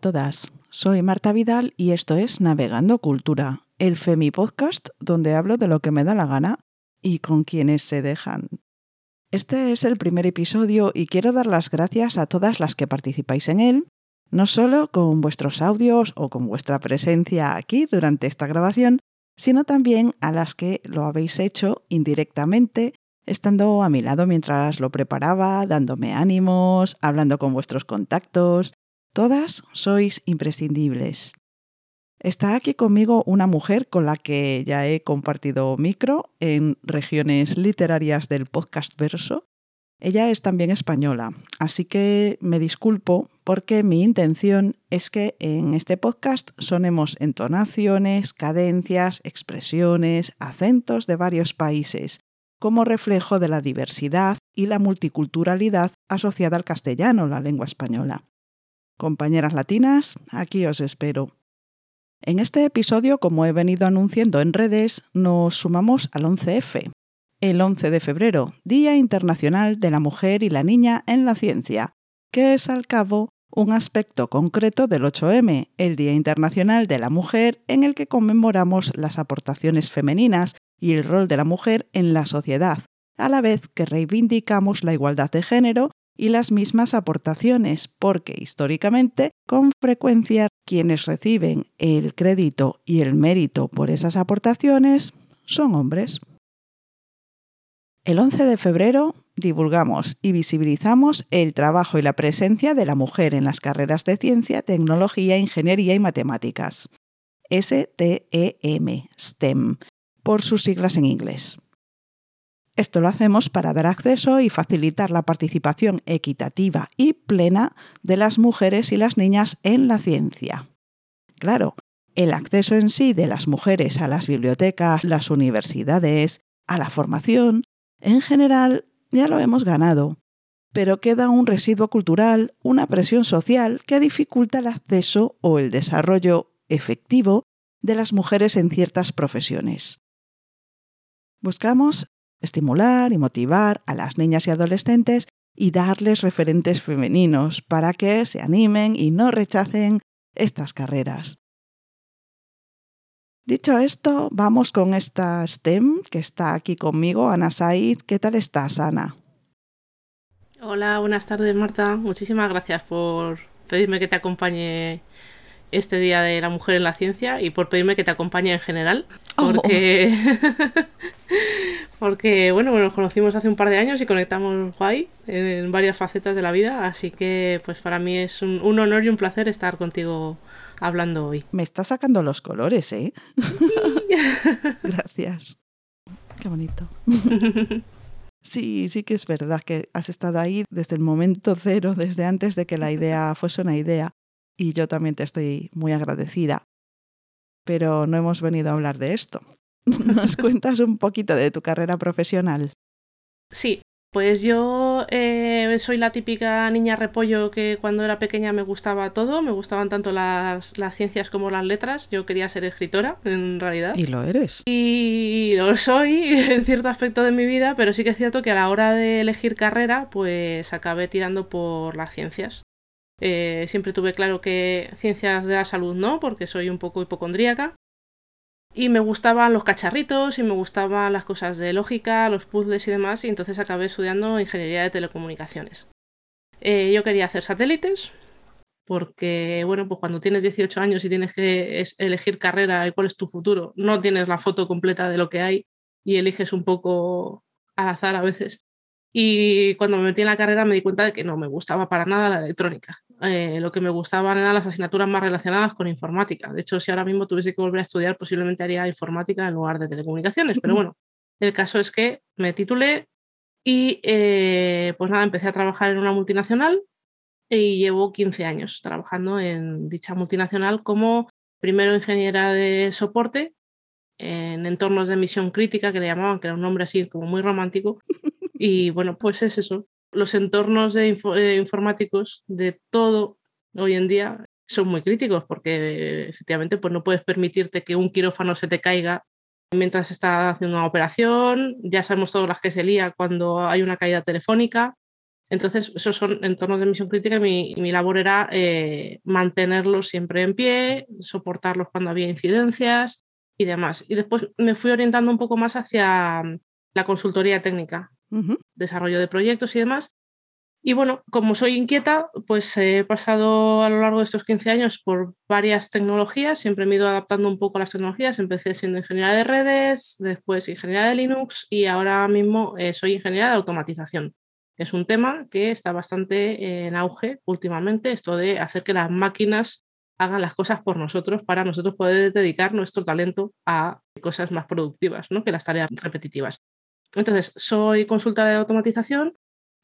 Todas, soy Marta Vidal y esto es Navegando Cultura, el Femi Podcast donde hablo de lo que me da la gana y con quienes se dejan. Este es el primer episodio y quiero dar las gracias a todas las que participáis en él, no solo con vuestros audios o con vuestra presencia aquí durante esta grabación, sino también a las que lo habéis hecho indirectamente, estando a mi lado mientras lo preparaba, dándome ánimos, hablando con vuestros contactos. Todas sois imprescindibles. Está aquí conmigo una mujer con la que ya he compartido micro en regiones literarias del podcast verso. Ella es también española, así que me disculpo porque mi intención es que en este podcast sonemos entonaciones, cadencias, expresiones, acentos de varios países, como reflejo de la diversidad y la multiculturalidad asociada al castellano, la lengua española. Compañeras latinas, aquí os espero. En este episodio, como he venido anunciando en redes, nos sumamos al 11F, el 11 de febrero, Día Internacional de la Mujer y la Niña en la Ciencia, que es al cabo un aspecto concreto del 8M, el Día Internacional de la Mujer, en el que conmemoramos las aportaciones femeninas y el rol de la mujer en la sociedad, a la vez que reivindicamos la igualdad de género y las mismas aportaciones, porque históricamente, con frecuencia, quienes reciben el crédito y el mérito por esas aportaciones son hombres. El 11 de febrero divulgamos y visibilizamos el trabajo y la presencia de la mujer en las carreras de ciencia, tecnología, ingeniería y matemáticas. STEM, STEM, por sus siglas en inglés. Esto lo hacemos para dar acceso y facilitar la participación equitativa y plena de las mujeres y las niñas en la ciencia. Claro, el acceso en sí de las mujeres a las bibliotecas, las universidades, a la formación, en general ya lo hemos ganado, pero queda un residuo cultural, una presión social que dificulta el acceso o el desarrollo efectivo de las mujeres en ciertas profesiones. Buscamos estimular y motivar a las niñas y adolescentes y darles referentes femeninos para que se animen y no rechacen estas carreras. Dicho esto, vamos con esta STEM que está aquí conmigo, Ana Said. ¿Qué tal estás, Ana? Hola, buenas tardes, Marta. Muchísimas gracias por pedirme que te acompañe este Día de la Mujer en la Ciencia y por pedirme que te acompañe en general. Oh. Porque, porque bueno, nos conocimos hace un par de años y conectamos guay en varias facetas de la vida. Así que pues para mí es un, un honor y un placer estar contigo hablando hoy. Me está sacando los colores, ¿eh? Gracias. Qué bonito. Sí, sí que es verdad que has estado ahí desde el momento cero, desde antes de que la idea fuese una idea y yo también te estoy muy agradecida. Pero no hemos venido a hablar de esto. ¿Nos cuentas un poquito de tu carrera profesional? Sí, pues yo eh, soy la típica niña repollo que cuando era pequeña me gustaba todo, me gustaban tanto las, las, ciencias como las letras, yo quería ser escritora en realidad. Y lo eres. Y lo soy en cierto aspecto de mi vida, pero sí que es cierto que a la hora de elegir carrera pues acabé tirando por las ciencias. Eh, siempre tuve claro que ciencias de la salud no, porque soy un poco hipocondríaca. Y me gustaban los cacharritos y me gustaban las cosas de lógica, los puzzles y demás, y entonces acabé estudiando ingeniería de telecomunicaciones. Eh, yo quería hacer satélites, porque, bueno, pues cuando tienes 18 años y tienes que elegir carrera y cuál es tu futuro, no tienes la foto completa de lo que hay y eliges un poco al azar a veces. Y cuando me metí en la carrera me di cuenta de que no me gustaba para nada la electrónica. Eh, lo que me gustaban eran las asignaturas más relacionadas con informática. De hecho, si ahora mismo tuviese que volver a estudiar, posiblemente haría informática en lugar de telecomunicaciones. Pero bueno, el caso es que me titulé y eh, pues nada, empecé a trabajar en una multinacional y llevo 15 años trabajando en dicha multinacional como primero ingeniera de soporte en entornos de misión crítica, que le llamaban, que era un nombre así como muy romántico. Y bueno, pues es eso, los entornos de eh, informáticos de todo hoy en día son muy críticos porque efectivamente pues no puedes permitirte que un quirófano se te caiga mientras está haciendo una operación. Ya sabemos todas las que se lía cuando hay una caída telefónica. Entonces, esos son entornos de misión crítica y mi, mi labor era eh, mantenerlos siempre en pie, soportarlos cuando había incidencias y demás. Y después me fui orientando un poco más hacia mm, la consultoría técnica, desarrollo de proyectos y demás. Y bueno, como soy inquieta, pues he pasado a lo largo de estos 15 años por varias tecnologías, siempre me he ido adaptando un poco a las tecnologías, empecé siendo ingeniera de redes, después ingeniera de Linux y ahora mismo eh, soy ingeniera de automatización. Es un tema que está bastante en auge últimamente, esto de hacer que las máquinas hagan las cosas por nosotros para nosotros poder dedicar nuestro talento a cosas más productivas ¿no? que las tareas repetitivas. Entonces, soy consultora de automatización,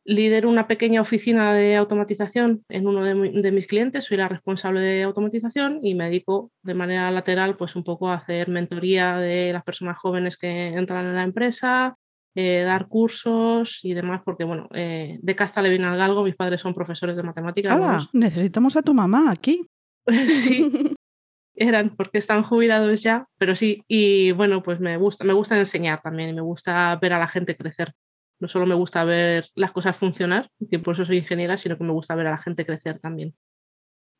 lidero una pequeña oficina de automatización en uno de, de, mis clientes, soy la responsable de automatización y me dedico de manera lateral pues un poco a hacer mentoría de las personas jóvenes que entran en la empresa, eh, dar cursos y demás, porque bueno, eh, de casta le viene al galgo, mis padres son profesores de matemáticas. Ah, necesitamos a tu mamá aquí. sí, eran porque están jubilados ya, pero sí, y bueno, pues me gusta, me gusta enseñar también y me gusta ver a la gente crecer. No solo me gusta ver las cosas funcionar, que por eso soy ingeniera, sino que me gusta ver a la gente crecer también.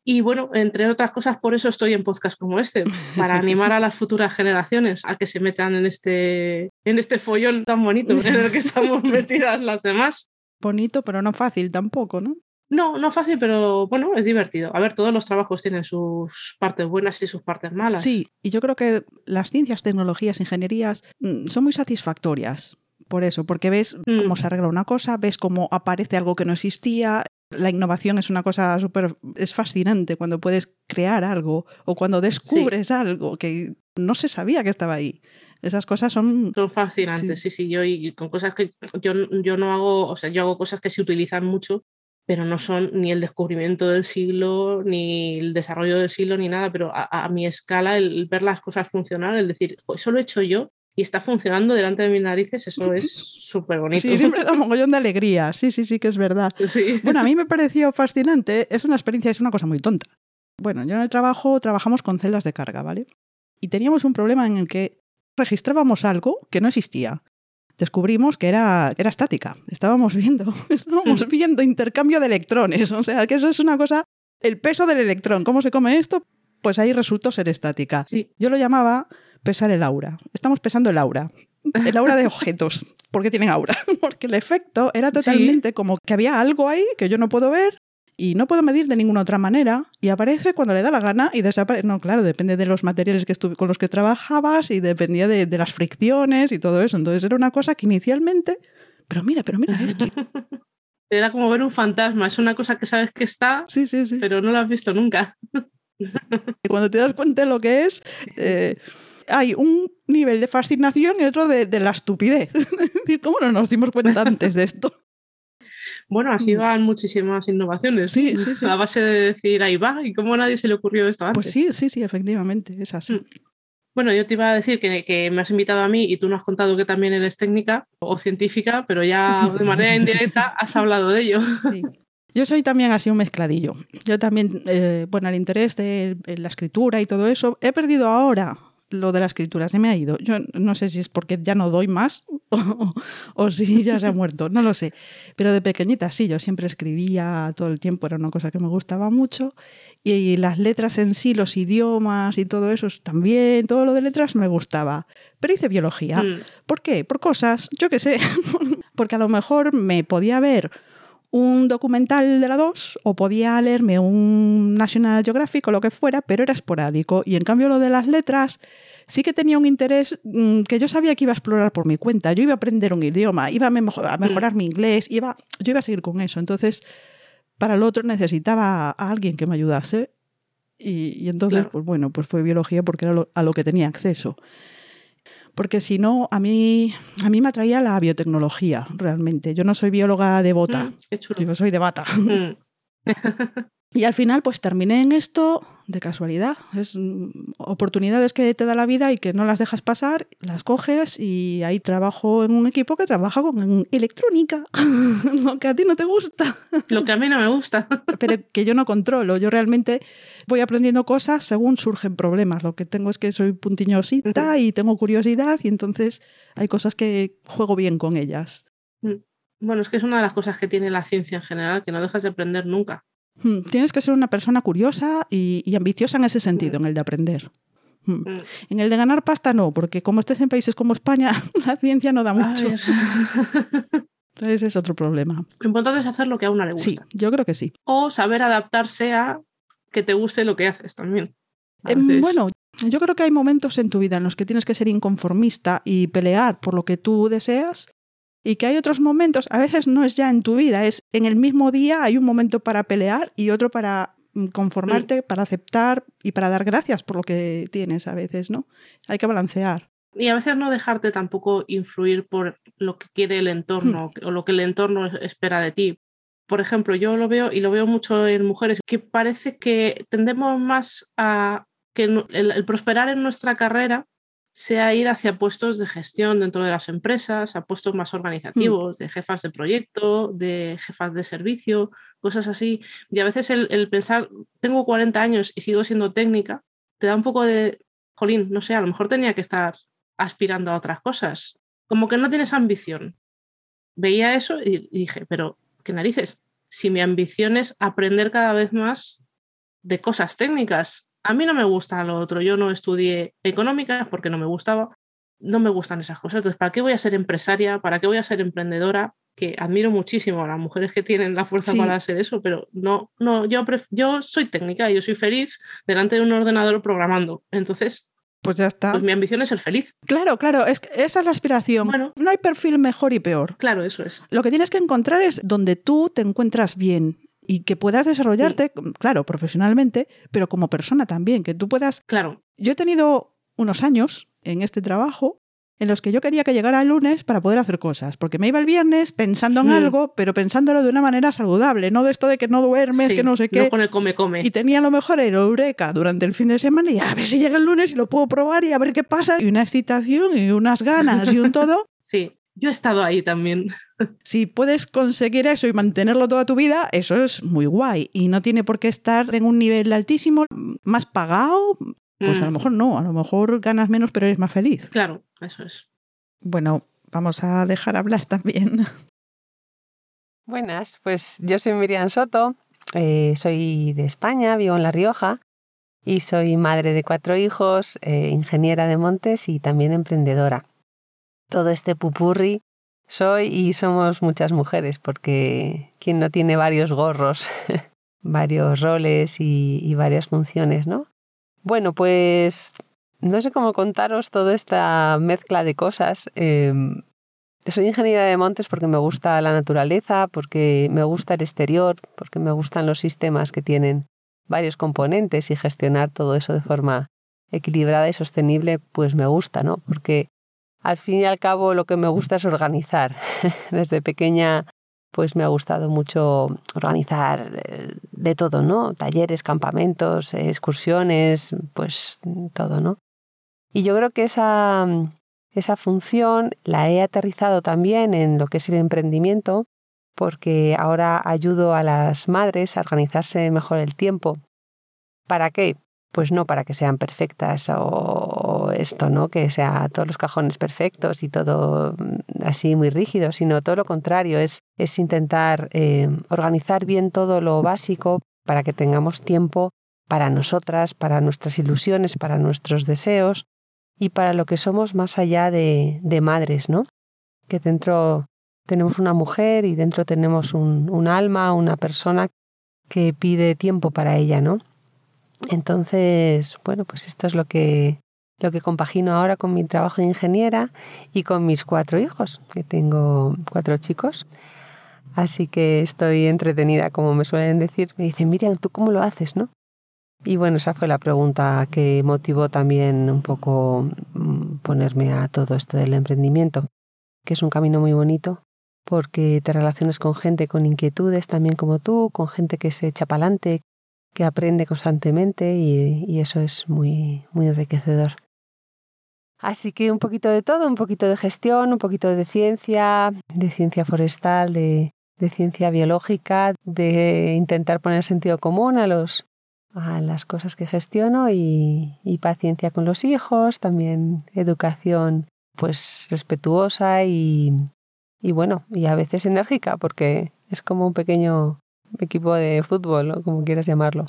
Y bueno, entre otras cosas, por eso estoy en podcast como este, para animar a las futuras generaciones a que se metan en este, en este follón tan bonito en el que estamos metidas las demás. Bonito, pero no fácil tampoco, ¿no? No, no fácil, pero bueno, es divertido. A ver, todos los trabajos tienen sus partes buenas y sus partes malas. Sí, y yo creo que las ciencias, tecnologías, ingenierías mm, son muy satisfactorias. Por eso, porque ves mm. cómo se arregla una cosa, ves cómo aparece algo que no existía, la innovación es una cosa súper, es fascinante cuando puedes crear algo o cuando descubres algo que no se sabía que estaba ahí. Esas cosas son... Son fascinantes, sí, sí, yo y con cosas que yo, yo no hago, o sea, yo hago cosas que se utilizan mucho, pero no son ni el descubrimiento del siglo, ni el desarrollo del siglo, ni nada, pero a, mi escala, el, ver las cosas funcionar, el decir, eso lo he hecho yo y está funcionando delante de mis narices, eso es súper bonito. Sí, siempre da un mogollón de alegría. Sí, sí, sí, que es verdad. Bueno, a mí me pareció fascinante. Es una experiencia, es una cosa muy tonta. Bueno, yo en el trabajo trabajamos con celdas de carga, ¿vale? Y teníamos un problema en el que registrábamos algo que no existía. Descubrimos que era, era estática. Estábamos viendo, estábamos viendo intercambio de electrones. O sea, que eso es una cosa. El peso del electrón, ¿cómo se come esto? Pues ahí resultó ser estática. Sí. Yo lo llamaba pesar el aura. Estamos pesando el aura. El aura de objetos. ¿Por qué tienen aura? Porque el efecto era totalmente como que había algo ahí que yo no puedo ver y no puedo medir de ninguna otra manera y aparece cuando le da la gana y desaparece. No, claro, depende de los materiales que con los que trabajabas y dependía de, de, las fricciones y todo eso. Entonces era una cosa que inicialmente, pero mira, pero mira esto. Era como ver un fantasma, es una cosa que sabes que está, sí, sí, sí. pero no lo has visto nunca. Y cuando te das cuenta de lo que es, eh, hay un nivel de fascinación y otro de, de la estupidez. Es decir, ¿cómo no nos dimos cuenta antes de esto? Bueno, así mm. van muchísimas innovaciones. Sí, sí, sí. A base de decir, ahí va, ¿y cómo a nadie se le ocurrió esto antes? Pues sí, sí, sí, efectivamente, es así. Mm. Bueno, yo te iba a decir que, que, me has invitado a mí y tú nos has contado que también eres técnica o científica, pero ya de manera indirecta has hablado de ello. Sí. Yo soy también así un mezcladillo. Yo también, eh, bueno, el interés de la escritura y todo eso, he perdido ahora lo de la escritura se me ha ido. Yo no sé si es porque ya no doy más o, si ya se ha muerto, no lo sé. Pero de pequeñita sí, yo siempre escribía todo el tiempo, era una cosa que me gustaba mucho. Y las letras en sí, los idiomas y todo eso también, todo lo de letras me gustaba. Pero hice biología. Mm. ¿Por qué? Por cosas, yo qué sé. porque a lo mejor me podía ver un documental de la 2 o podía leerme un National Geographic o lo que fuera, pero era esporádico. Y en cambio lo de las letras sí que tenía un interés mm, que yo sabía que iba a explorar por mi cuenta. Yo iba a aprender un idioma, iba a, mejorar mi inglés, iba, yo iba a seguir con eso. Entonces, para lo otro necesitaba a alguien que me ayudase. Y, entonces, pues bueno, pues fue biología porque era a lo que tenía acceso porque si no, a mí, a mí me atraía la biotecnología, realmente. Yo no soy bióloga de bota, mm, yo soy de bata. Mm. y al final, pues terminé en esto de casualidad. Es mm, oportunidades que te da la vida y que no las dejas pasar, las coges y ahí trabajo en un equipo que trabaja con electrónica, lo que a ti no te gusta. Lo que a mí no me gusta. Pero que yo no controlo. Yo realmente voy aprendiendo cosas según surgen problemas. Lo que tengo es que soy puntiñosita y tengo curiosidad y entonces hay cosas que juego bien con ellas. Mm. Bueno, es que es una de las cosas que tiene la ciencia en general, que no dejas de aprender nunca. Hmm, tienes que ser una persona curiosa y, ambiciosa en ese sentido, en el de aprender. Hmm. Mm. En el de ganar pasta no, porque como estés en países como España, la ciencia no da mucho. Ese es otro problema. Lo importante es hacer lo que a una le gusta. Sí, yo creo que sí. O saber adaptarse a que te guste lo que haces también. Em, bueno, yo creo que hay momentos en tu vida en los que tienes que ser inconformista y pelear por lo que tú deseas y que hay otros momentos, a veces no es ya en tu vida, es en el mismo día hay un momento para pelear y otro para mm, conformarte, para aceptar y para dar gracias por lo que tienes a veces, ¿no? Hay que balancear. Y a veces no dejarte tampoco influir por lo que quiere el entorno hmm. o lo que el entorno espera de ti. Por ejemplo, yo lo veo y lo veo mucho en mujeres que parece que tendemos más a que el, prosperar en nuestra carrera sea ir hacia puestos de gestión dentro de las empresas, a puestos más hmm. organizativos, de jefas de proyecto, de jefas de servicio, cosas así. Y a veces el, el, pensar, tengo 40 años y sigo siendo técnica, te da un poco de, jolín, no sé, a lo mejor tenía que estar aspirando a otras cosas. Como que no tienes ambición. Veía eso y, dije, pero qué narices, si mi ambición es aprender cada vez más de cosas técnicas. A mí no me gusta lo otro. Yo no estudié económicas porque no me gustaba. No me gustan esas cosas. Entonces, ¿para qué voy a ser empresaria? ¿Para qué voy a ser emprendedora? Que admiro muchísimo a las mujeres que tienen la fuerza para hacer eso, pero no, no, yo, yo soy técnica, yo soy feliz delante de un ordenador programando. Entonces, pues ya está. Pues mi ambición es ser feliz. Claro, claro, es, esa es la aspiración. no hay perfil mejor y peor. Claro, eso es. Lo que tienes que encontrar es donde tú te encuentras bien y que puedas desarrollarte, claro, profesionalmente, pero como persona también, que tú puedas... Claro. Yo he tenido unos años en este trabajo en los que yo quería que llegara el lunes para poder hacer cosas, porque me iba el viernes pensando en hmm. algo, pero pensándolo de una manera saludable, no de esto de que no duermes, que no sé qué. No con el come come. Y tenía a lo mejor el eureka durante el fin de semana y a ver si llega el lunes y lo puedo probar y a ver qué pasa y una excitación y unas ganas y un todo. Sí, yo he estado ahí también. Si puedes conseguir eso y mantenerlo toda tu vida, eso es muy guay. Y no tiene por qué estar en un nivel altísimo, más pagado, pues a lo mm. mejor no, a lo mejor ganas menos pero eres más feliz. Claro, eso es. Bueno, vamos a dejar hablar también. Buenas, pues yo soy Miriam Soto, eh, soy de España, vivo en La Rioja y soy madre de cuatro hijos, eh, ingeniera de montes y también emprendedora. Todo este pupurri soy y somos muchas mujeres porque quien no tiene varios gorros, varios roles y, varias funciones, ¿no? Bueno, pues no sé cómo contaros toda esta mezcla de cosas. Em, soy ingeniera de montes porque me gusta la naturaleza, porque me gusta el exterior, porque me gustan los sistemas que tienen varios componentes y gestionar todo eso de forma equilibrada y sostenible, pues me gusta, ¿no? Porque al fin y al cabo lo que me gusta es organizar. Desde pequeña pues me ha gustado mucho organizar eh, de todo, ¿no? Talleres, campamentos, excursiones, pues todo, ¿no? Y yo creo que esa, esa función la he aterrizado también en lo que es el emprendimiento, porque ahora ayudo a las madres a organizarse mejor el tiempo. ¿Para qué? Pues no para que sean perfectas o esto, ¿no? Que sea todos los cajones perfectos y todo mm, así muy rígido, sino todo lo contrario, es, es intentar eh, organizar bien todo lo básico para que tengamos tiempo para nosotras, para nuestras ilusiones, para nuestros deseos y para lo que somos más allá de, de madres, ¿no? Que dentro tenemos una mujer y dentro tenemos un, un alma, una persona que pide tiempo para ella, ¿no? Entonces, bueno, pues esto es lo que, lo que compagino ahora con mi trabajo de ingeniera y con mis cuatro hijos, que tengo cuatro chicos. Así que estoy entretenida, como me suelen decir. Me dicen, Miriam, ¿tú cómo lo haces, no? Y bueno, esa fue la pregunta que motivó también un poco mm, ponerme a todo esto del emprendimiento, que es un camino muy bonito porque te relacionas con gente con inquietudes también como tú, con gente que se echa para adelante, que aprende constantemente y, eso es muy, muy enriquecedor. Así que un poquito de todo, un poquito de gestión, un poquito de ciencia, de ciencia forestal, de, ciencia biológica, de intentar poner sentido común a, los, a las cosas que gestiono y, y paciencia con los hijos, también educación pues respetuosa y, y bueno, y a veces enérgica porque es como un pequeño equipo de fútbol, o como quieras llamarlo.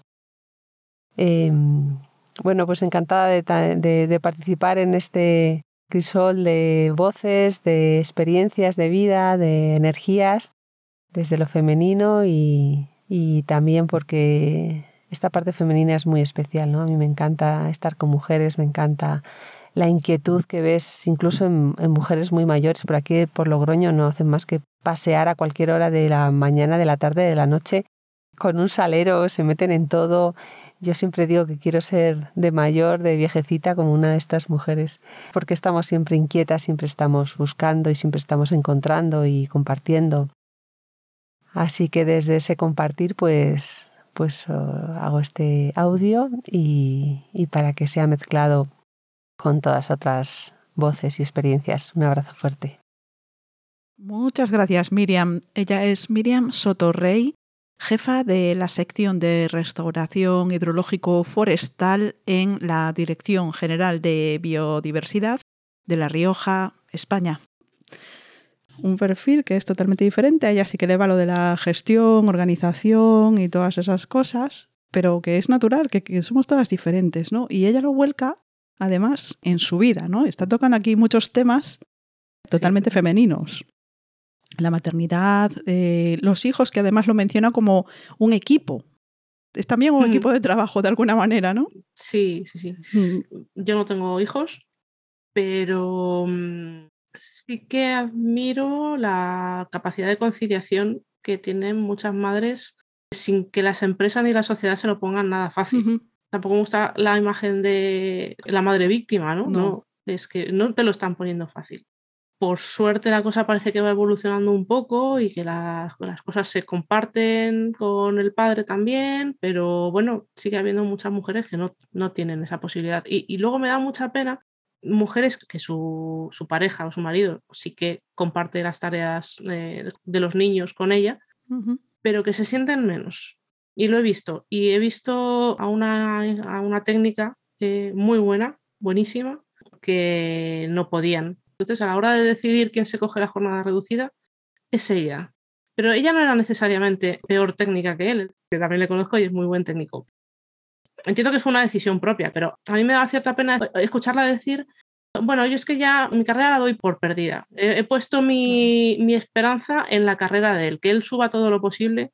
Em, bueno, pues encantada de, participar en este crisol de voces, de experiencias de vida, de energías, desde lo femenino y, también porque esta parte femenina es muy especial, ¿no? A mí me encanta estar con mujeres, me encanta la inquietud que ves incluso en, en, mujeres muy mayores. Por aquí, por Logroño, no hacen más que pasear a cualquier hora de la mañana, de la tarde, de la noche, con un salero, se meten en todo yo siempre digo que quiero ser de mayor, de viejecita, como una de estas mujeres, porque estamos siempre inquietas, siempre estamos buscando y siempre estamos encontrando y compartiendo. Así que desde ese compartir, pues, pues oh, hago este audio y, y para que sea mezclado con todas otras voces y experiencias. Un abrazo fuerte. Muchas gracias, Miriam. Ella es Miriam Sotorrey jefa de la sección de restauración hidrológico forestal en la Dirección General de Biodiversidad de La Rioja, España. Un perfil que es totalmente diferente, a ella sí que le va lo de la gestión, organización y todas esas cosas, pero que es natural, que, somos todas diferentes, ¿no? Y ella lo vuelca, además, en su vida, ¿no? Está tocando aquí muchos temas totalmente femeninos la maternidad, eh, los hijos, que además lo menciona como un equipo. Es también un mm. equipo de trabajo de alguna manera, ¿no? Sí, sí, sí. Mm. Yo no tengo hijos, pero mm, sí que admiro la capacidad de conciliación que tienen muchas madres sin que las empresas ni la sociedad se lo pongan nada fácil. Tampoco me gusta la imagen de la madre víctima, ¿no? no, es que no te lo están poniendo fácil por suerte la cosa parece que va evolucionando un poco y que las, cosas se comparten con el padre también, pero bueno, sigue habiendo muchas mujeres que no, no tienen esa posibilidad. Y, luego me da mucha pena mujeres que su, pareja o su marido sí que comparte las tareas de los niños con ella, pero que se sienten menos. Y lo he visto. Y he visto a una, a una técnica eh, muy buena, buenísima, que no podían entonces, a la hora de decidir quién se coge la jornada reducida, es ella. Pero ella no era necesariamente peor técnica que él, que también le conozco y es muy buen técnico. Entiendo que fue una decisión propia, pero a mí me da cierta pena escucharla decir, bueno, yo es que ya mi carrera la doy por perdida. He, puesto mi, mi, esperanza en la carrera de él, que él suba todo lo posible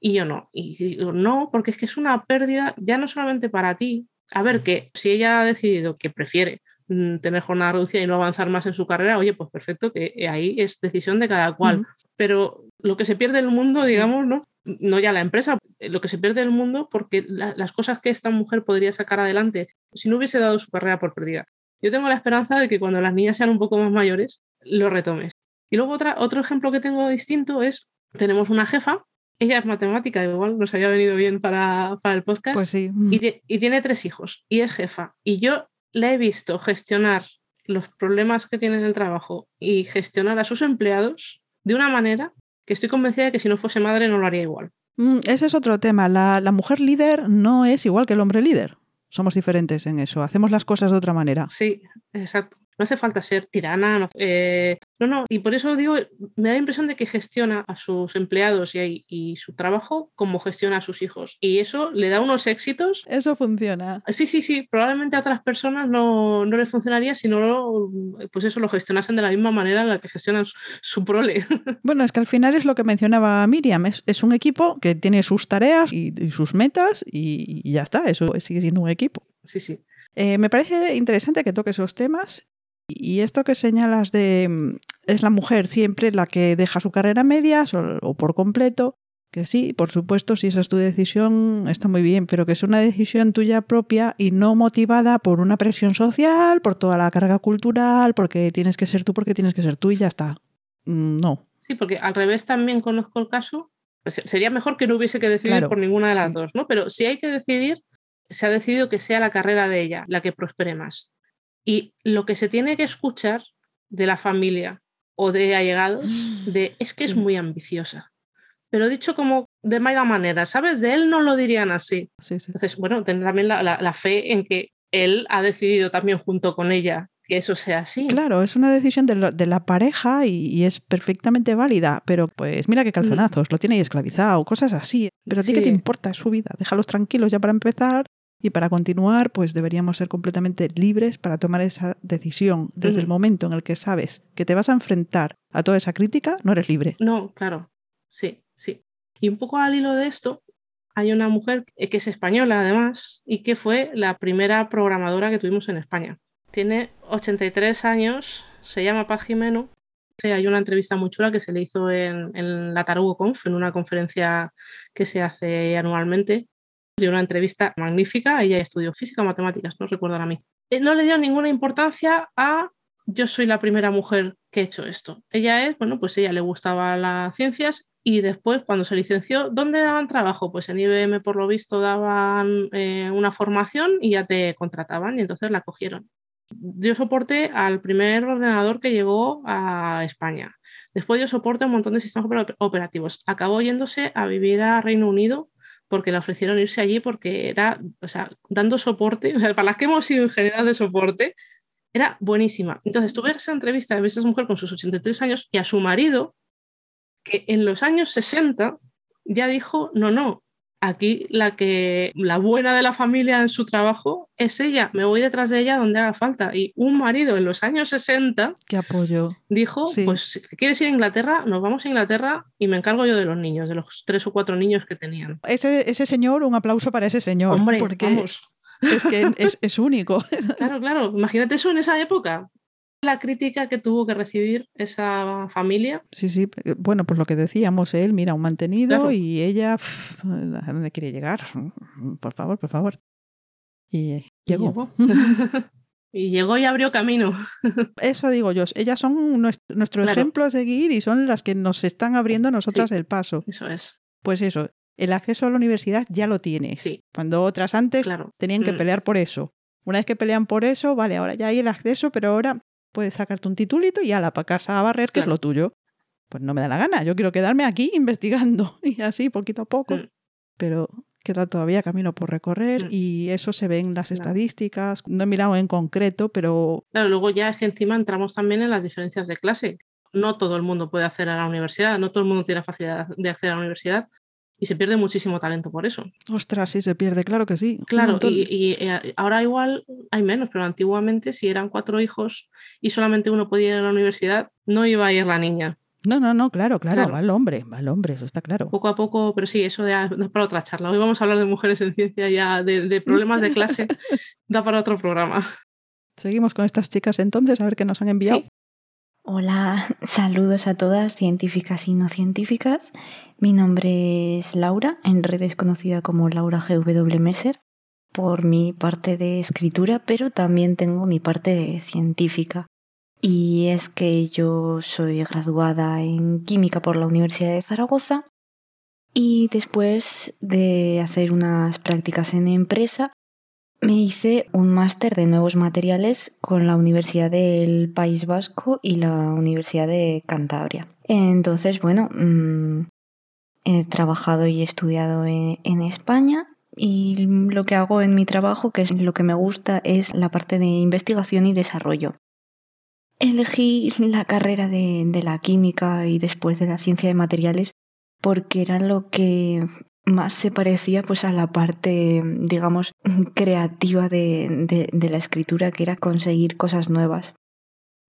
y yo no. Y digo, no, porque es que es una pérdida ya no solamente para ti. A ver, que si ella ha decidido que prefiere tener jornada reducida y no avanzar más en su carrera, oye, pues perfecto, que eh, ahí es decisión de cada cual. Pero lo que se pierde en el mundo, digamos, ¿no? No ya la empresa, lo que se pierde en el mundo porque las cosas que esta mujer podría sacar adelante si no hubiese dado su carrera por perdida. Yo tengo la esperanza de que cuando las niñas sean un poco más mayores, lo retomes. Y luego otra, otro ejemplo que tengo distinto es, tenemos una jefa, ella es matemática, igual nos había venido bien para, para el podcast, pues sí. y, y tiene tres hijos, y es jefa. Y yo la he visto gestionar los problemas que tiene en el trabajo y gestionar a sus empleados de una manera que estoy convencida de que si no fuese madre no lo haría igual. Mm, ese es otro tema. La, la, mujer líder no es igual que el hombre líder. Somos diferentes en eso. Hacemos las cosas de otra manera. Sí, exacto. No hace falta ser tirana, no, eh, no, no, y por eso digo, me da la impresión de que gestiona a sus empleados y, y, su trabajo como gestiona a sus hijos. Y eso le da unos éxitos. Eso funciona. Sí, sí, sí, probablemente a otras personas no, no les funcionaría si no, pues eso lo gestionasen de la misma manera en la que gestionan su, prole. Bueno, es que al final es lo que mencionaba Miriam, es, es un equipo que tiene sus tareas y, sus metas y, y ya está, eso sigue siendo un equipo. Sí, sí. Eh, me parece interesante que toque esos temas y esto que señalas de mm, es la mujer siempre la que deja su carrera a medias o, por completo, que sí, por supuesto, si esa es tu decisión, está muy bien, pero que es una decisión tuya propia y no motivada por una presión social, por toda la carga cultural, porque tienes que ser tú, porque tienes que ser tú y ya está. Mm, no. Sí, porque al revés también conozco el caso. Pues sería mejor que no hubiese que decidir por ninguna de las dos, ¿no? Pero si hay que decidir, se ha decidido que sea la carrera de ella la que prospere más. Y lo que se tiene que escuchar de la familia o de allegados de es que es muy ambiciosa. Pero dicho como de mala manera, ¿sabes? De él no lo dirían así. Entonces, bueno, tener también la, fe en que él ha decidido también junto con ella que eso sea así. Claro, es una decisión de, lo- de la pareja y, y es perfectamente válida, pero pues mira qué calzonazos, lo tiene ahí esclavizado, cosas así. Pero a ti qué te Sí. importa, es su vida, déjalos tranquilos ya para empezar y para continuar, pues deberíamos ser completamente libres para tomar esa decisión. Desde el momento en el que sabes que te vas a enfrentar a toda esa crítica, no eres libre. No, claro, sí, sí. Y un poco al hilo de esto, hay una mujer que es española además y que fue la primera programadora que tuvimos en España. Tiene 83 años, se llama Paz Jimeno. Hay una entrevista muy chula que se le hizo en, en la Tarugo Conf, en una conferencia que se hace anualmente. Dio una entrevista magnífica, ella estudió física o matemáticas, no recuerdo a mí. Eh, No le dio ninguna importancia a yo soy la primera mujer que he hecho esto. Ella es, bueno, pues ella le gustaba las ciencias y después cuando se licenció, ¿dónde daban trabajo? Pues en IBM por lo visto daban eh, una formación y ya te contrataban y entonces la cogieron. Dio soporte al primer ordenador que llegó a España. Después dio soporte a un montón de sistemas oper- operativos. Acabó yéndose a vivir a Reino Unido porque le ofrecieron irse allí porque era, o sea, dando soporte, o sea, para las que hemos sido ingenieras de soporte, era buenísima. Entonces, tú ves esa entrevista, a esa mujer con sus 83 años y a su marido, que en los años 60 ya dijo, no, no, aquí la que la buena de la familia en su trabajo es ella, me voy detrás de ella donde haga falta. Y un marido en los años 60 Qué apoyo. dijo, Sí. pues si quieres ir a Inglaterra, nos vamos a Inglaterra y me encargo yo de los niños, de los tres o cuatro niños que tenían. Ese, ese señor, un aplauso para ese señor. Hombre, porque vamos. es que es, es único. Claro, claro. Imagínate eso en esa época. La crítica que tuvo que recibir esa familia. Sí, sí. eh, Bueno, pues lo que decíamos, él, mira, un mantenido Claro. y ella, ¿a dónde quiere llegar? Por favor, por favor. Y eh, y llegó. y llegó y abrió camino. Eso digo yo, ellas son nues- nuestro Claro. ejemplo a seguir y son las que nos están abriendo a nosotras Sí. el paso. Eso es. Pues eso, el acceso a la universidad ya lo tienes. Sí. Cuando otras antes Claro. tenían que Mm. pelear por eso. Una vez que pelean por eso, vale, ahora ya hay el acceso, pero ahora puedes sacarte un titulito y ala, para casa a barrer, que es lo tuyo. Pues no me da la gana, yo quiero quedarme aquí investigando y así, poquito a poco. Mm. Pero queda todavía camino por recorrer Mm. y eso se ve en las Claro. estadísticas. No he mirado en concreto, pero Claro, luego ya es que encima entramos también en las diferencias de clase. No todo el mundo puede acceder a la universidad, no todo el mundo tiene la facilidad de acceder a la universidad y se pierde muchísimo talento por eso. ostras, sí se pierde, claro que sí. Claro, y, y, eh, ahora igual hay menos, pero antiguamente si eran cuatro hijos y solamente uno podía ir a la universidad, no iba a ir la niña. No, no, no, claro, claro, Claro. va el hombre, va el hombre, eso está claro. Poco a poco, pero sí, eso ya da para otra charla. Hoy vamos a hablar de mujeres en ciencia ya, de, de problemas de clase, da para otro programa. Seguimos con estas chicas entonces, a ver qué nos han enviado. Sí. Hola, saludos a todas, científicas y no científicas. Mi nombre es Laura, en redes conocida como Laura GW Messer, por mi parte de escritura, pero también tengo mi parte científica. Y es que yo soy graduada en química por la Universidad de Zaragoza y después de hacer unas prácticas en empresa, me hice un máster de nuevos materiales con la Universidad del País Vasco y la Universidad de Cantabria. Entonces, bueno, mm, he trabajado y estudiado en, España y lo que hago en mi trabajo, que es lo que me gusta, es la parte de investigación y desarrollo. Elegí la carrera de la química y después de la ciencia de materiales porque era lo que más se parecía pues a la parte, digamos, creativa de, de, la escritura, que era conseguir cosas nuevas.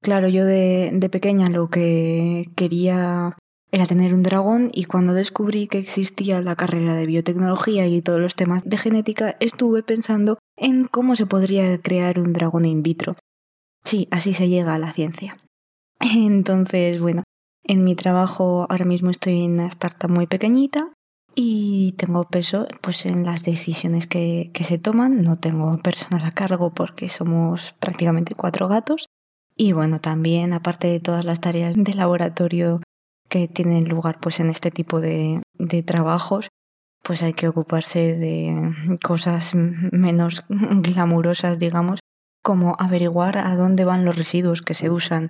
Claro, yo de, de pequeña lo que quería era tener un dragón y cuando descubrí que existía la carrera de biotecnología y todos los temas de genética, estuve pensando en cómo se podría crear un dragón in vitro. Sí, así se llega a la ciencia. Entonces, bueno, en mi trabajo ahora mismo estoy en una startup muy pequeñita y tengo peso pues en las decisiones que, que, se toman. No tengo personal a cargo porque somos prácticamente cuatro gatos. Y bueno, también aparte de todas las tareas de laboratorio que tienen lugar pues en este tipo de, de trabajos, pues hay que ocuparse de cosas menos glamurosas, digamos, como averiguar a dónde van los residuos que se usan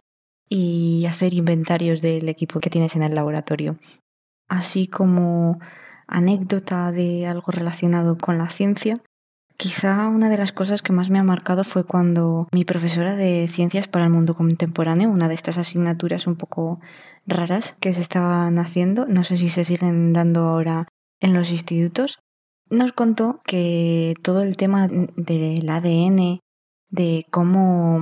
y hacer inventarios del equipo que tienes en el laboratorio. Así como anécdota de algo relacionado con la ciencia, Quizá una de las cosas que más me ha marcado fue cuando mi profesora de Ciencias para el Mundo Contemporáneo, una de estas asignaturas un poco raras que se estaban haciendo, no sé si se siguen dando ahora en los institutos, nos contó que todo el tema del ADN, de cómo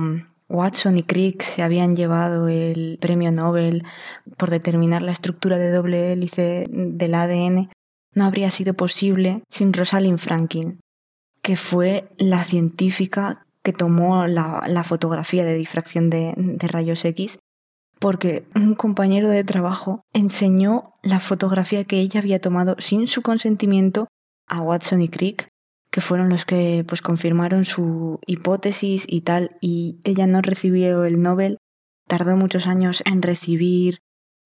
Watson y Crick se habían llevado el premio Nobel por determinar la estructura de doble hélice del ADN, no habría sido posible sin Rosalind Franklin, que fue la científica que tomó la, fotografía de difracción de, de rayos X, porque un compañero de trabajo enseñó la fotografía que ella había tomado sin su consentimiento a Watson y Crick que fueron los que pues confirmaron su hipótesis y tal, y ella no recibió el Nobel, tardó muchos años en recibir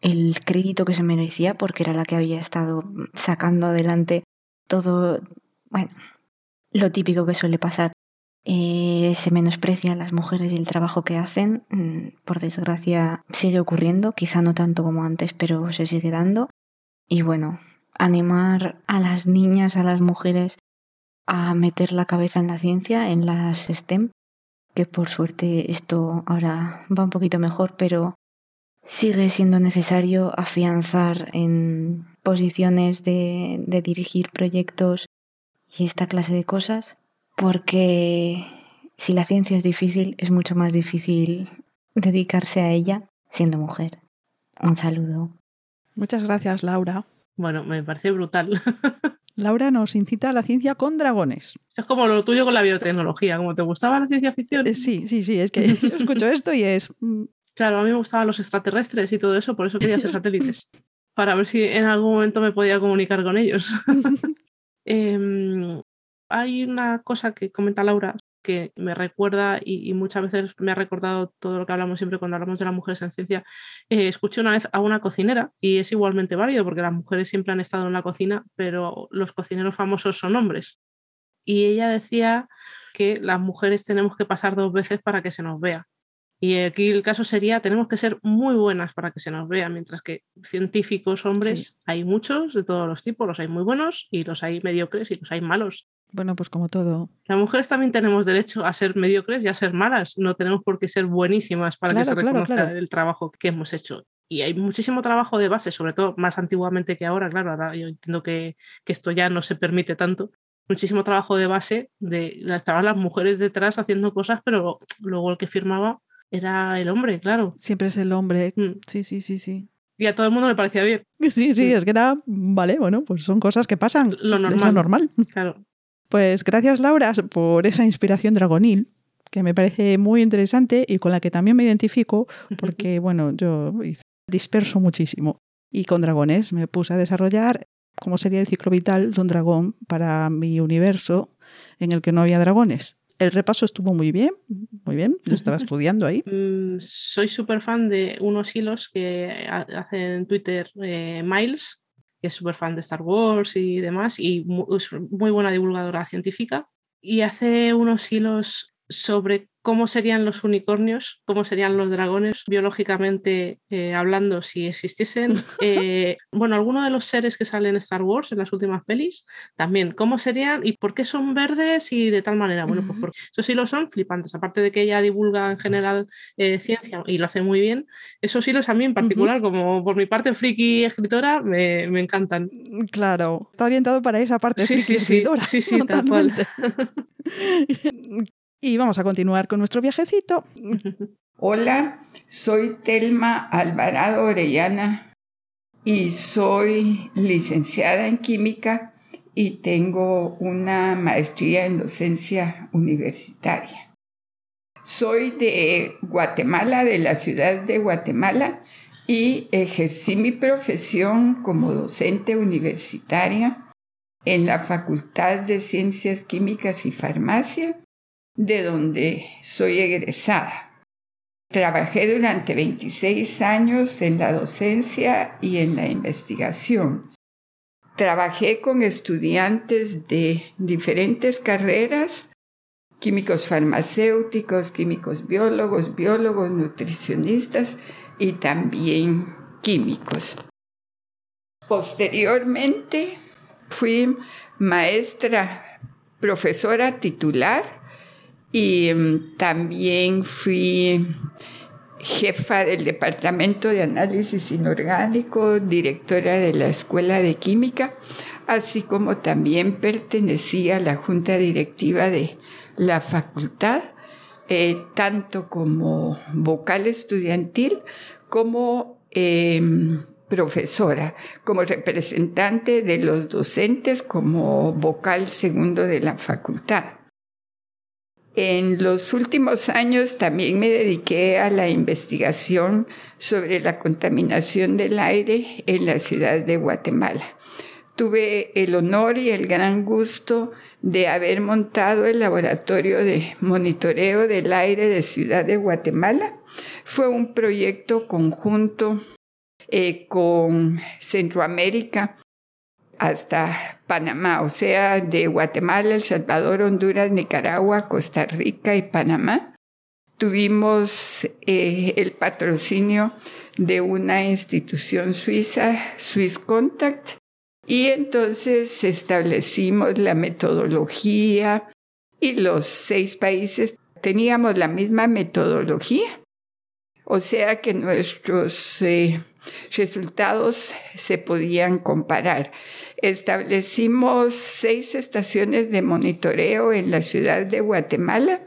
el crédito que se merecía porque era la que había estado sacando adelante todo, bueno, lo típico que suele pasar. Eh, se menosprecia a las mujeres y el trabajo que hacen. Mm, por desgracia sigue ocurriendo, quizá no tanto como antes, pero se sigue dando. Y bueno, animar a las niñas, a las mujeres a meter la cabeza en la ciencia, en las STEM, que por suerte esto ahora va un poquito mejor, pero sigue siendo necesario afianzar en posiciones de, de dirigir proyectos y esta clase de cosas, porque si la ciencia es difícil, es mucho más difícil dedicarse a ella siendo mujer. Un saludo. Muchas gracias, Laura. Bueno, me parece brutal. Laura nos incita a la ciencia con dragones. es como lo tuyo con la biotecnología, como te gustaba la ciencia ficción. Eh, sí, sí, sí, es que yo escucho esto y es... Claro, a mí me gustaban los extraterrestres y todo eso, por eso quería hacer satélites, para ver si en algún momento me podía comunicar con ellos. Em, hay una cosa que comenta Laura que me recuerda y, muchas veces me ha recordado todo lo que hablamos siempre cuando hablamos de las mujeres en ciencia. Eh, escuché una vez a una cocinera y es igualmente válido porque las mujeres siempre han estado en la cocina, pero los cocineros famosos son hombres. Y ella decía que las mujeres tenemos que pasar dos veces para que se nos vea. Y aquí el caso sería, tenemos que ser muy buenas para que se nos vea, mientras que científicos hombres hay muchos de todos los tipos, los hay muy buenos y los hay mediocres y los hay malos. Bueno, pues como todo. Las mujeres también tenemos derecho a ser mediocres y a ser malas. No tenemos por qué ser buenísimas para que se reconozca el trabajo que hemos hecho. Y hay muchísimo trabajo de base, sobre todo más antiguamente que ahora. Claro, ahora yo entiendo que, que esto ya no se permite tanto. Muchísimo trabajo de base de estaban las mujeres detrás haciendo cosas, pero luego el que firmaba era el hombre, claro. Siempre es el hombre. Mm. Sí, sí, sí, sí. Y a todo el mundo le parecía bien. Sí, sí, mm. es que era, vale, bueno, pues son cosas que pasan. Lo normal. Es lo normal. Claro. Pues gracias Laura por esa inspiración dragonil, que me parece muy interesante y con la que también me identifico, porque bueno, yo disperso muchísimo. Y con dragones me puse a desarrollar cómo sería el ciclo vital de un dragón para mi universo en el que no había dragones. El repaso estuvo muy bien, muy bien, lo estaba estudiando ahí. Mm, soy súper fan de unos hilos que hacen en Twitter eh, Miles, que es súper fan de Star Wars y demás, y es muy buena divulgadora científica, y hace unos hilos sobre cómo serían los unicornios, cómo serían los dragones biológicamente eh, hablando si existiesen. Eh, bueno, algunos de los seres que salen en Star Wars en las últimas pelis, también, cómo serían y por qué son verdes y de tal manera. Bueno, pues porque esos hilos son flipantes. Aparte de que ella divulga en general eh, ciencia y lo hace muy bien, esos hilos a mí en particular, como por mi parte friki escritora, me, me, encantan. Claro, está orientado para esa parte sí, sí, escritora. Sí, sí, tal cual. Y vamos a continuar con nuestro viajecito. Hola, soy Telma Alvarado Orellana y soy licenciada en química y tengo una maestría en docencia universitaria. Soy de Guatemala, de la ciudad de Guatemala, y ejercí mi profesión como docente universitaria en la Facultad de Ciencias Químicas y Farmacia de donde soy egresada. Trabajé durante 26 años en la docencia y en la investigación. Trabajé con estudiantes de diferentes carreras, químicos farmacéuticos, químicos biólogos, biólogos, nutricionistas y también químicos. Posteriormente fui maestra profesora titular y mm, también fui jefa del Departamento de Análisis Inorgánico, directora de la Escuela de Química, así como también pertenecía a la Junta Directiva de la Facultad, eh, tanto como vocal estudiantil como em, profesora, como representante de los docentes, como vocal segundo de la facultad. En los últimos años también me dediqué a la investigación sobre la contaminación del aire en la ciudad de Guatemala. Tuve el honor y el gran gusto de haber montado el laboratorio de monitoreo del aire de Ciudad de Guatemala. Fue un proyecto conjunto eh, con Centroamérica hasta Panamá, o sea, de Guatemala, El Salvador, Honduras, Nicaragua, Costa Rica y Panamá. Tuvimos eh, el patrocinio de una institución suiza, Swiss Contact, y entonces establecimos la metodología y los seis países teníamos la misma metodología. O sea que nuestros eh, resultados se podían comparar. Establecimos seis estaciones de monitoreo en la ciudad de Guatemala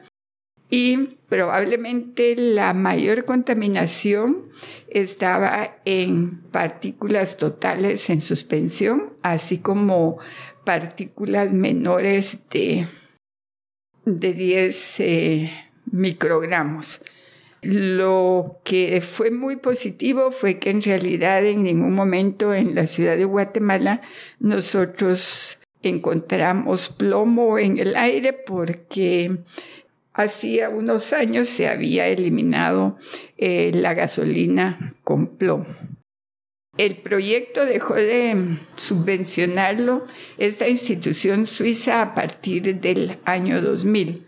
y probablemente la mayor contaminación estaba en partículas totales en suspensión, así como partículas menores de, de 10 eh, microgramos. Lo que fue muy positivo fue que en realidad en ningún momento en la ciudad de Guatemala nosotros encontramos plomo en el aire porque hacía unos años se había eliminado eh, la gasolina con plomo. El proyecto dejó de subvencionarlo esta institución suiza a partir del año 2000.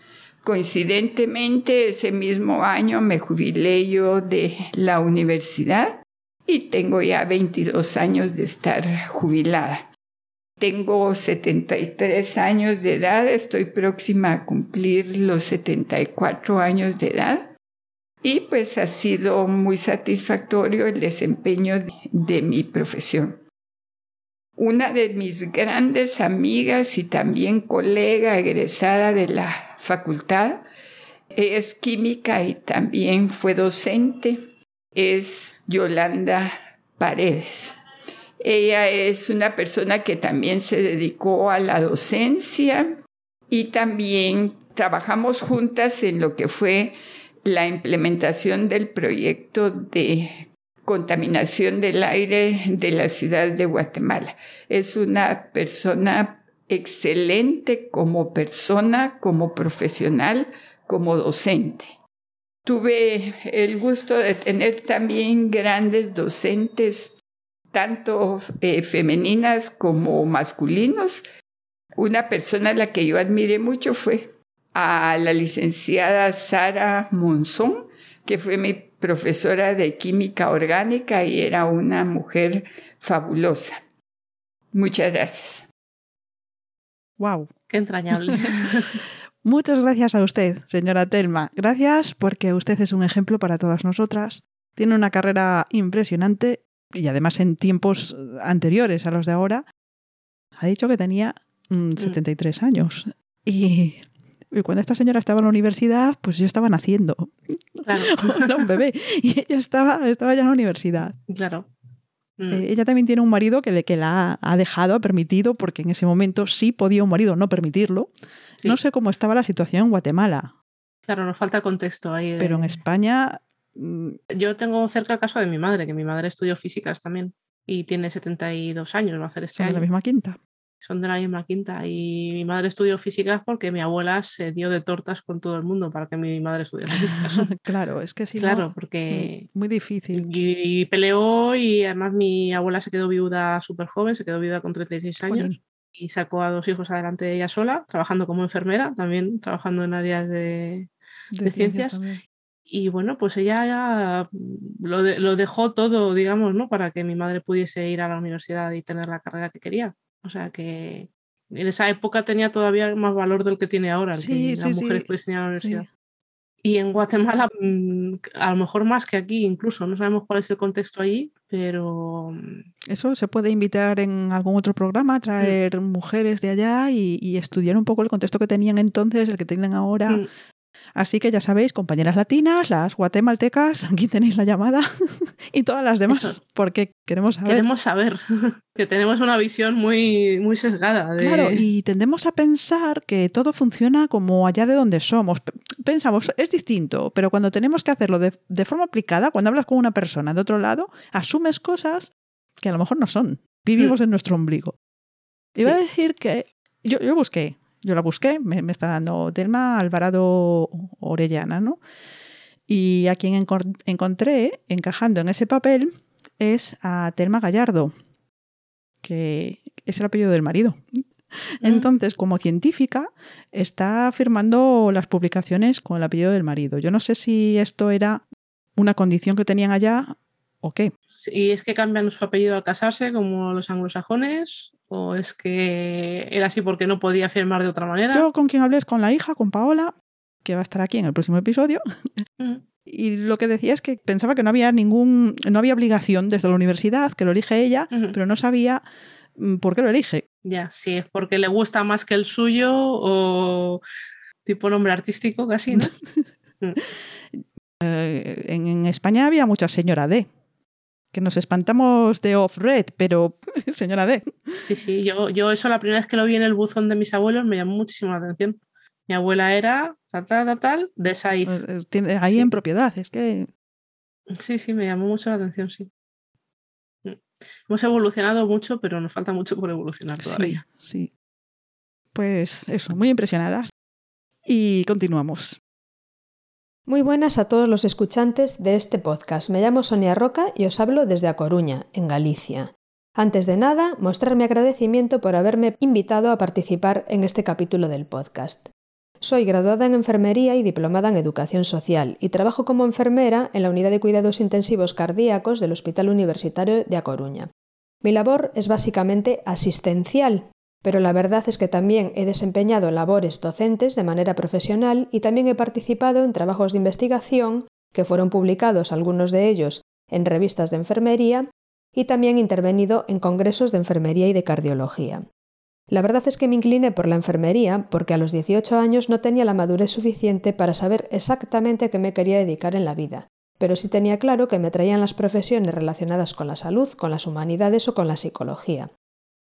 Coincidentemente, ese mismo año me jubilé yo de la universidad y tengo ya 22 años de estar jubilada. Tengo 73 años de edad, estoy próxima a cumplir los 74 años de edad y pues ha sido muy satisfactorio el desempeño de, mi profesión. Una de mis grandes amigas y también colega egresada de la facultad. Es química y también fue docente. Es Yolanda Paredes. Ella es una persona que también se dedicó a la docencia y también trabajamos juntas en lo que fue la implementación del proyecto de contaminación del aire de la ciudad de Guatemala. Es una persona excelente como persona, como profesional, como docente. Tuve el gusto de tener también grandes docentes, tanto eh, femeninas como masculinos. Una persona a la que yo admiré mucho fue a la licenciada Sara Monzón, que fue mi profesora de química orgánica y era una mujer fabulosa. Muchas gracias. ¡Wow! ¡Qué entrañable! Muchas gracias a usted, señora Telma. Gracias porque usted es un ejemplo para todas nosotras. Tiene una carrera impresionante y además en tiempos anteriores a los de ahora. Ha dicho que tenía 73 mm, años. Y, cuando esta señora estaba en la universidad, pues yo estaba naciendo. Claro. Era un bebé. Y ella estaba, estaba ya en la universidad. Claro. Eh, mm. ella también tiene un marido que, le, que la ha, dejado, ha permitido, porque en ese momento sí podía un marido no permitirlo. No sé cómo estaba la situación en Guatemala. Claro, nos falta contexto ahí. Pero en España... Mm, Yo tengo cerca el caso de mi madre, que mi madre estudió físicas también y tiene 72 años, va a hacer este año. la misma quinta son de la misma quinta. Y mi madre estudió físicas porque mi abuela se dio de tortas con todo el mundo para que mi madre estudiara físicas. claro, es que sí. Claro, porque. Muy difícil. Y, peleó y además mi abuela se quedó viuda súper joven, se quedó viuda con 36 años. Y sacó a dos hijos adelante de ella sola, trabajando como enfermera, también trabajando en áreas de, ciencias. Y bueno, pues ella ya lo, lo dejó todo, digamos, ¿no? Para que mi madre pudiese ir a la universidad y tener la carrera que quería. O sea que, en esa época tenía todavía más valor del que tiene ahora, Sí, que sí, las mujeres sí. en la Sí. universidad. Y en Guatemala, mm, a lo mejor más que aquí, incluso, no sabemos cuál es el contexto allí, pero mm, Eso se puede invitar en algún otro programa, traer mujeres de allá y, y estudiar un poco el contexto que tenían entonces, el que tienen ahora. mm, Así que ya sabéis, compañeras latinas, las guatemaltecas, aquí tenéis la llamada y todas las demás, Eso. porque queremos saber. queremos saber que tenemos una visión muy, muy sesgada. De... Claro, y tendemos a pensar que todo funciona como allá de donde somos. Pensamos, es distinto, pero cuando tenemos que hacerlo de, de forma aplicada, cuando hablas con una persona de otro lado, asumes cosas que a lo mejor no son. Vivimos en nuestro ombligo. Iba a decir que yo, yo busqué, yo la busqué, me, me está dando Telma Alvarado Orellana, ¿no? Y a quien encon- encontré encajando en ese papel es a Telma Gallardo, que es el apellido del marido. Entonces, como científica, está firmando las publicaciones con el apellido del marido. Yo no sé si esto era una condición que tenían allá o qué. ¿Y es que cambian su apellido al casarse, como los anglosajones? ¿O es que era así porque no podía firmar de otra manera? Yo con quien hablé es con la hija, con Paola, que va a estar aquí en el próximo episodio. Mm, Y lo que decía es que pensaba que no había ningún, no había obligación desde la universidad, que lo elige ella, pero no sabía mm, por qué lo elige. Ya, si es porque le gusta más que el suyo o tipo nombre artístico casi, ¿no? Eh, en, en España había mucha señora D. Que nos espantamos de off-red, pero señora D. Sí, sí, yo, yo eso la primera vez que lo vi en el buzón de mis abuelos me llamó muchísimo la atención. Mi abuela era tal, tal, tal, de Saiz. Tiene- ahí Sí. en propiedad, es que Sí, sí, me llamó mucho la atención, sí. Hemos evolucionado mucho, pero nos falta mucho por evolucionar sí, todavía. sí. Pues eso, muy impresionadas. Y continuamos. Muy buenas a todos los escuchantes de este podcast. Me llamo Sonia Roca y os hablo desde A Coruña, en Galicia. Antes de nada, mostrar mi agradecimiento por haberme invitado a participar en este capítulo del podcast. Soy graduada en enfermería y diplomada en educación social y trabajo como enfermera en la unidad de cuidados intensivos cardíacos del Hospital Universitario de A Coruña. Mi labor es básicamente asistencial, pero la verdad es que también he desempeñado labores docentes de manera profesional y también he participado en trabajos de investigación que fueron publicados algunos de ellos en revistas de enfermería y también intervenido en congresos de enfermería y de cardiología. La verdad es que me incliné por la enfermería porque a los 18 años no tenía la madurez suficiente para saber exactamente a qué me quería dedicar en la vida, pero sí tenía claro que me atraían las profesiones relacionadas con la salud, con las humanidades o con la psicología.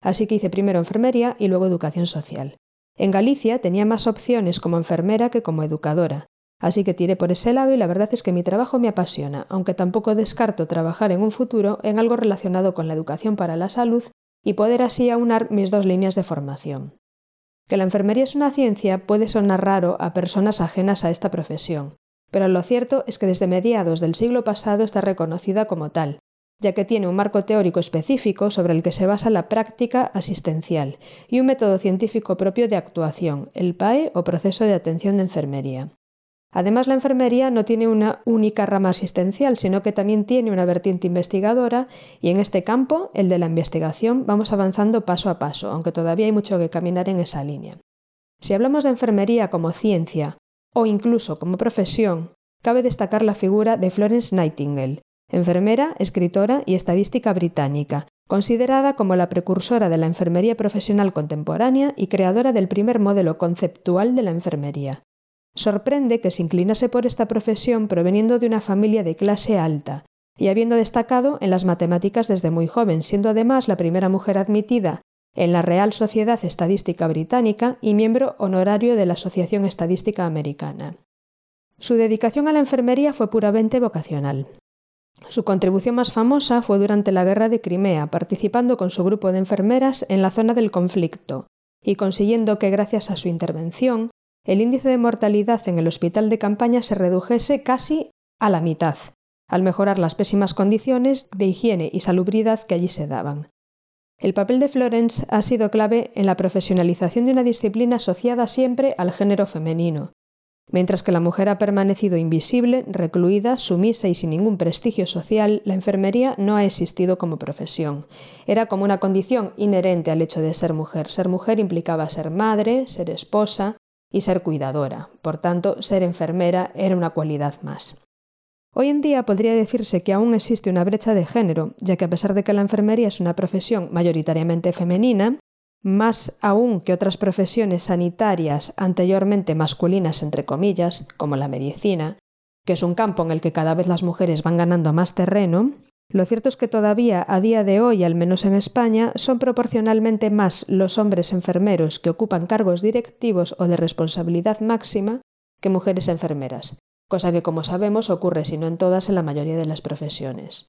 Así que hice primero enfermería y luego educación social. En Galicia tenía más opciones como enfermera que como educadora, así que tiré por ese lado y la verdad es que mi trabajo me apasiona, aunque tampoco descarto trabajar en un futuro en algo relacionado con la educación para la salud y poder así aunar mis dos líneas de formación. Que la enfermería es una ciencia puede sonar raro a personas ajenas a esta profesión, pero lo cierto es que desde mediados del siglo pasado está reconocida como tal, ya que tiene un marco teórico específico sobre el que se basa la práctica asistencial y un método científico propio de actuación, el PAE o proceso de atención de enfermería. Además, la enfermería no tiene una única rama asistencial, sino que también tiene una vertiente investigadora y en este campo, el de la investigación, vamos avanzando paso a paso, aunque todavía hay mucho que caminar en esa línea. Si hablamos de enfermería como ciencia o incluso como profesión, cabe destacar la figura de Florence Nightingale, enfermera, escritora y estadística británica, considerada como la precursora de la enfermería profesional contemporánea y creadora del primer modelo conceptual de la enfermería. Sorprende que se inclinase por esta profesión proveniendo de una familia de clase alta y habiendo destacado en las matemáticas desde muy joven, siendo además la primera mujer admitida en la Real Sociedad Estadística Británica y miembro honorario de la Asociación Estadística Americana. Su dedicación a la enfermería fue puramente vocacional. Su contribución más famosa fue durante la Guerra de Crimea, participando con su grupo de enfermeras en la zona del conflicto y consiguiendo que gracias a su intervención el índice de mortalidad en el hospital de campaña se redujese casi a la mitad, al mejorar las pésimas condiciones de higiene y salubridad que allí se daban. El papel de Florence ha sido clave en la profesionalización de una disciplina asociada siempre al género femenino, Mientras que la mujer ha permanecido invisible, recluida, sumisa y sin ningún prestigio social, la enfermería no ha existido como profesión. Era como una condición inherente al hecho de ser mujer. Ser mujer implicaba ser madre, ser esposa y ser cuidadora. Por tanto, ser enfermera era una cualidad más. Hoy en día podría decirse que aún existe una brecha de género, ya que a pesar de que la enfermería es una profesión mayoritariamente femenina, más aún que otras profesiones sanitarias anteriormente masculinas, entre comillas, como la medicina, que es un campo en el que cada vez las mujeres van ganando más terreno, lo cierto es que todavía a día de hoy, al menos en España, son proporcionalmente más los hombres enfermeros que ocupan cargos directivos o de responsabilidad máxima que mujeres enfermeras, cosa que como sabemos ocurre si no en todas en la mayoría de las profesiones.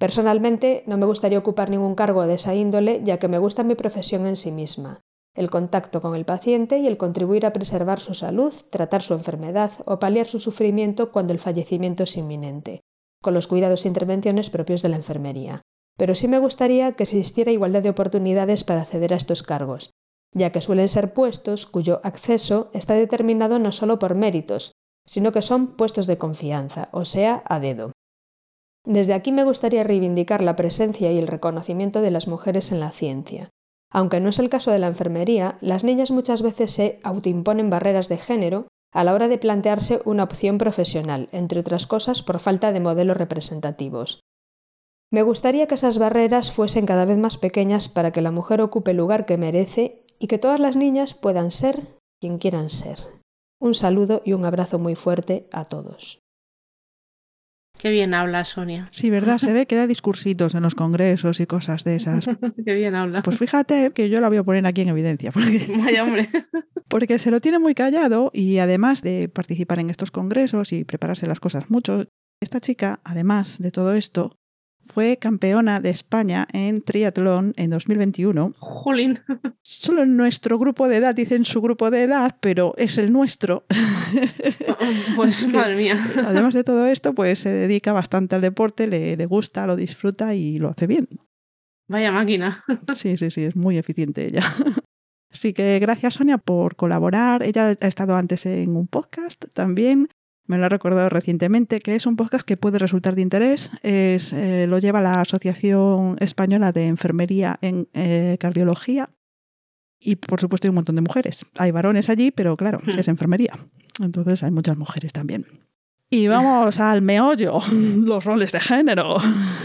Personalmente no me gustaría ocupar ningún cargo de esa índole, ya que me gusta mi profesión en sí misma, el contacto con el paciente y el contribuir a preservar su salud, tratar su enfermedad o paliar su sufrimiento cuando el fallecimiento es inminente, con los cuidados e intervenciones propios de la enfermería. Pero sí me gustaría que existiera igualdad de oportunidades para acceder a estos cargos, ya que suelen ser puestos cuyo acceso está determinado no solo por méritos, sino que son puestos de confianza, o sea, a dedo. Desde aquí me gustaría reivindicar la presencia y el reconocimiento de las mujeres en la ciencia. Aunque no es el caso de la enfermería, las niñas muchas veces se autoimponen barreras de género a la hora de plantearse una opción profesional, entre otras cosas por falta de modelos representativos. Me gustaría que esas barreras fuesen cada vez más pequeñas para que la mujer ocupe el lugar que merece y que todas las niñas puedan ser quien quieran ser. Un saludo y un abrazo muy fuerte a todos. Qué bien habla Sonia. Sí, ¿verdad? Se ve que da discursitos en los congresos y cosas de esas. Qué bien habla. Pues fíjate que yo la voy a poner aquí en evidencia. Porque, Vaya hombre. porque se lo tiene muy callado y además de participar en estos congresos y prepararse las cosas mucho, esta chica, además de todo esto, fue campeona de España en triatlón en 2021. Jolín. Solo en nuestro grupo de edad, dicen su grupo de edad, pero es el nuestro. Pues que- madre mía. Además de todo esto, pues se dedica bastante al deporte, le, le gusta, lo disfruta y lo hace bien. Vaya máquina. Sí, sí, sí, es muy eficiente ella. Así que gracias Sonia por colaborar. Ella ha estado antes en un podcast también. Me lo ha recordado recientemente, que es un podcast que puede resultar de interés. Es, eh, lo lleva la Asociación Española de Enfermería en eh, Cardiología. Y por supuesto hay un montón de mujeres. Hay varones allí, pero claro, Hmm. es enfermería. Entonces hay muchas mujeres también. Y vamos al meollo, los roles de género.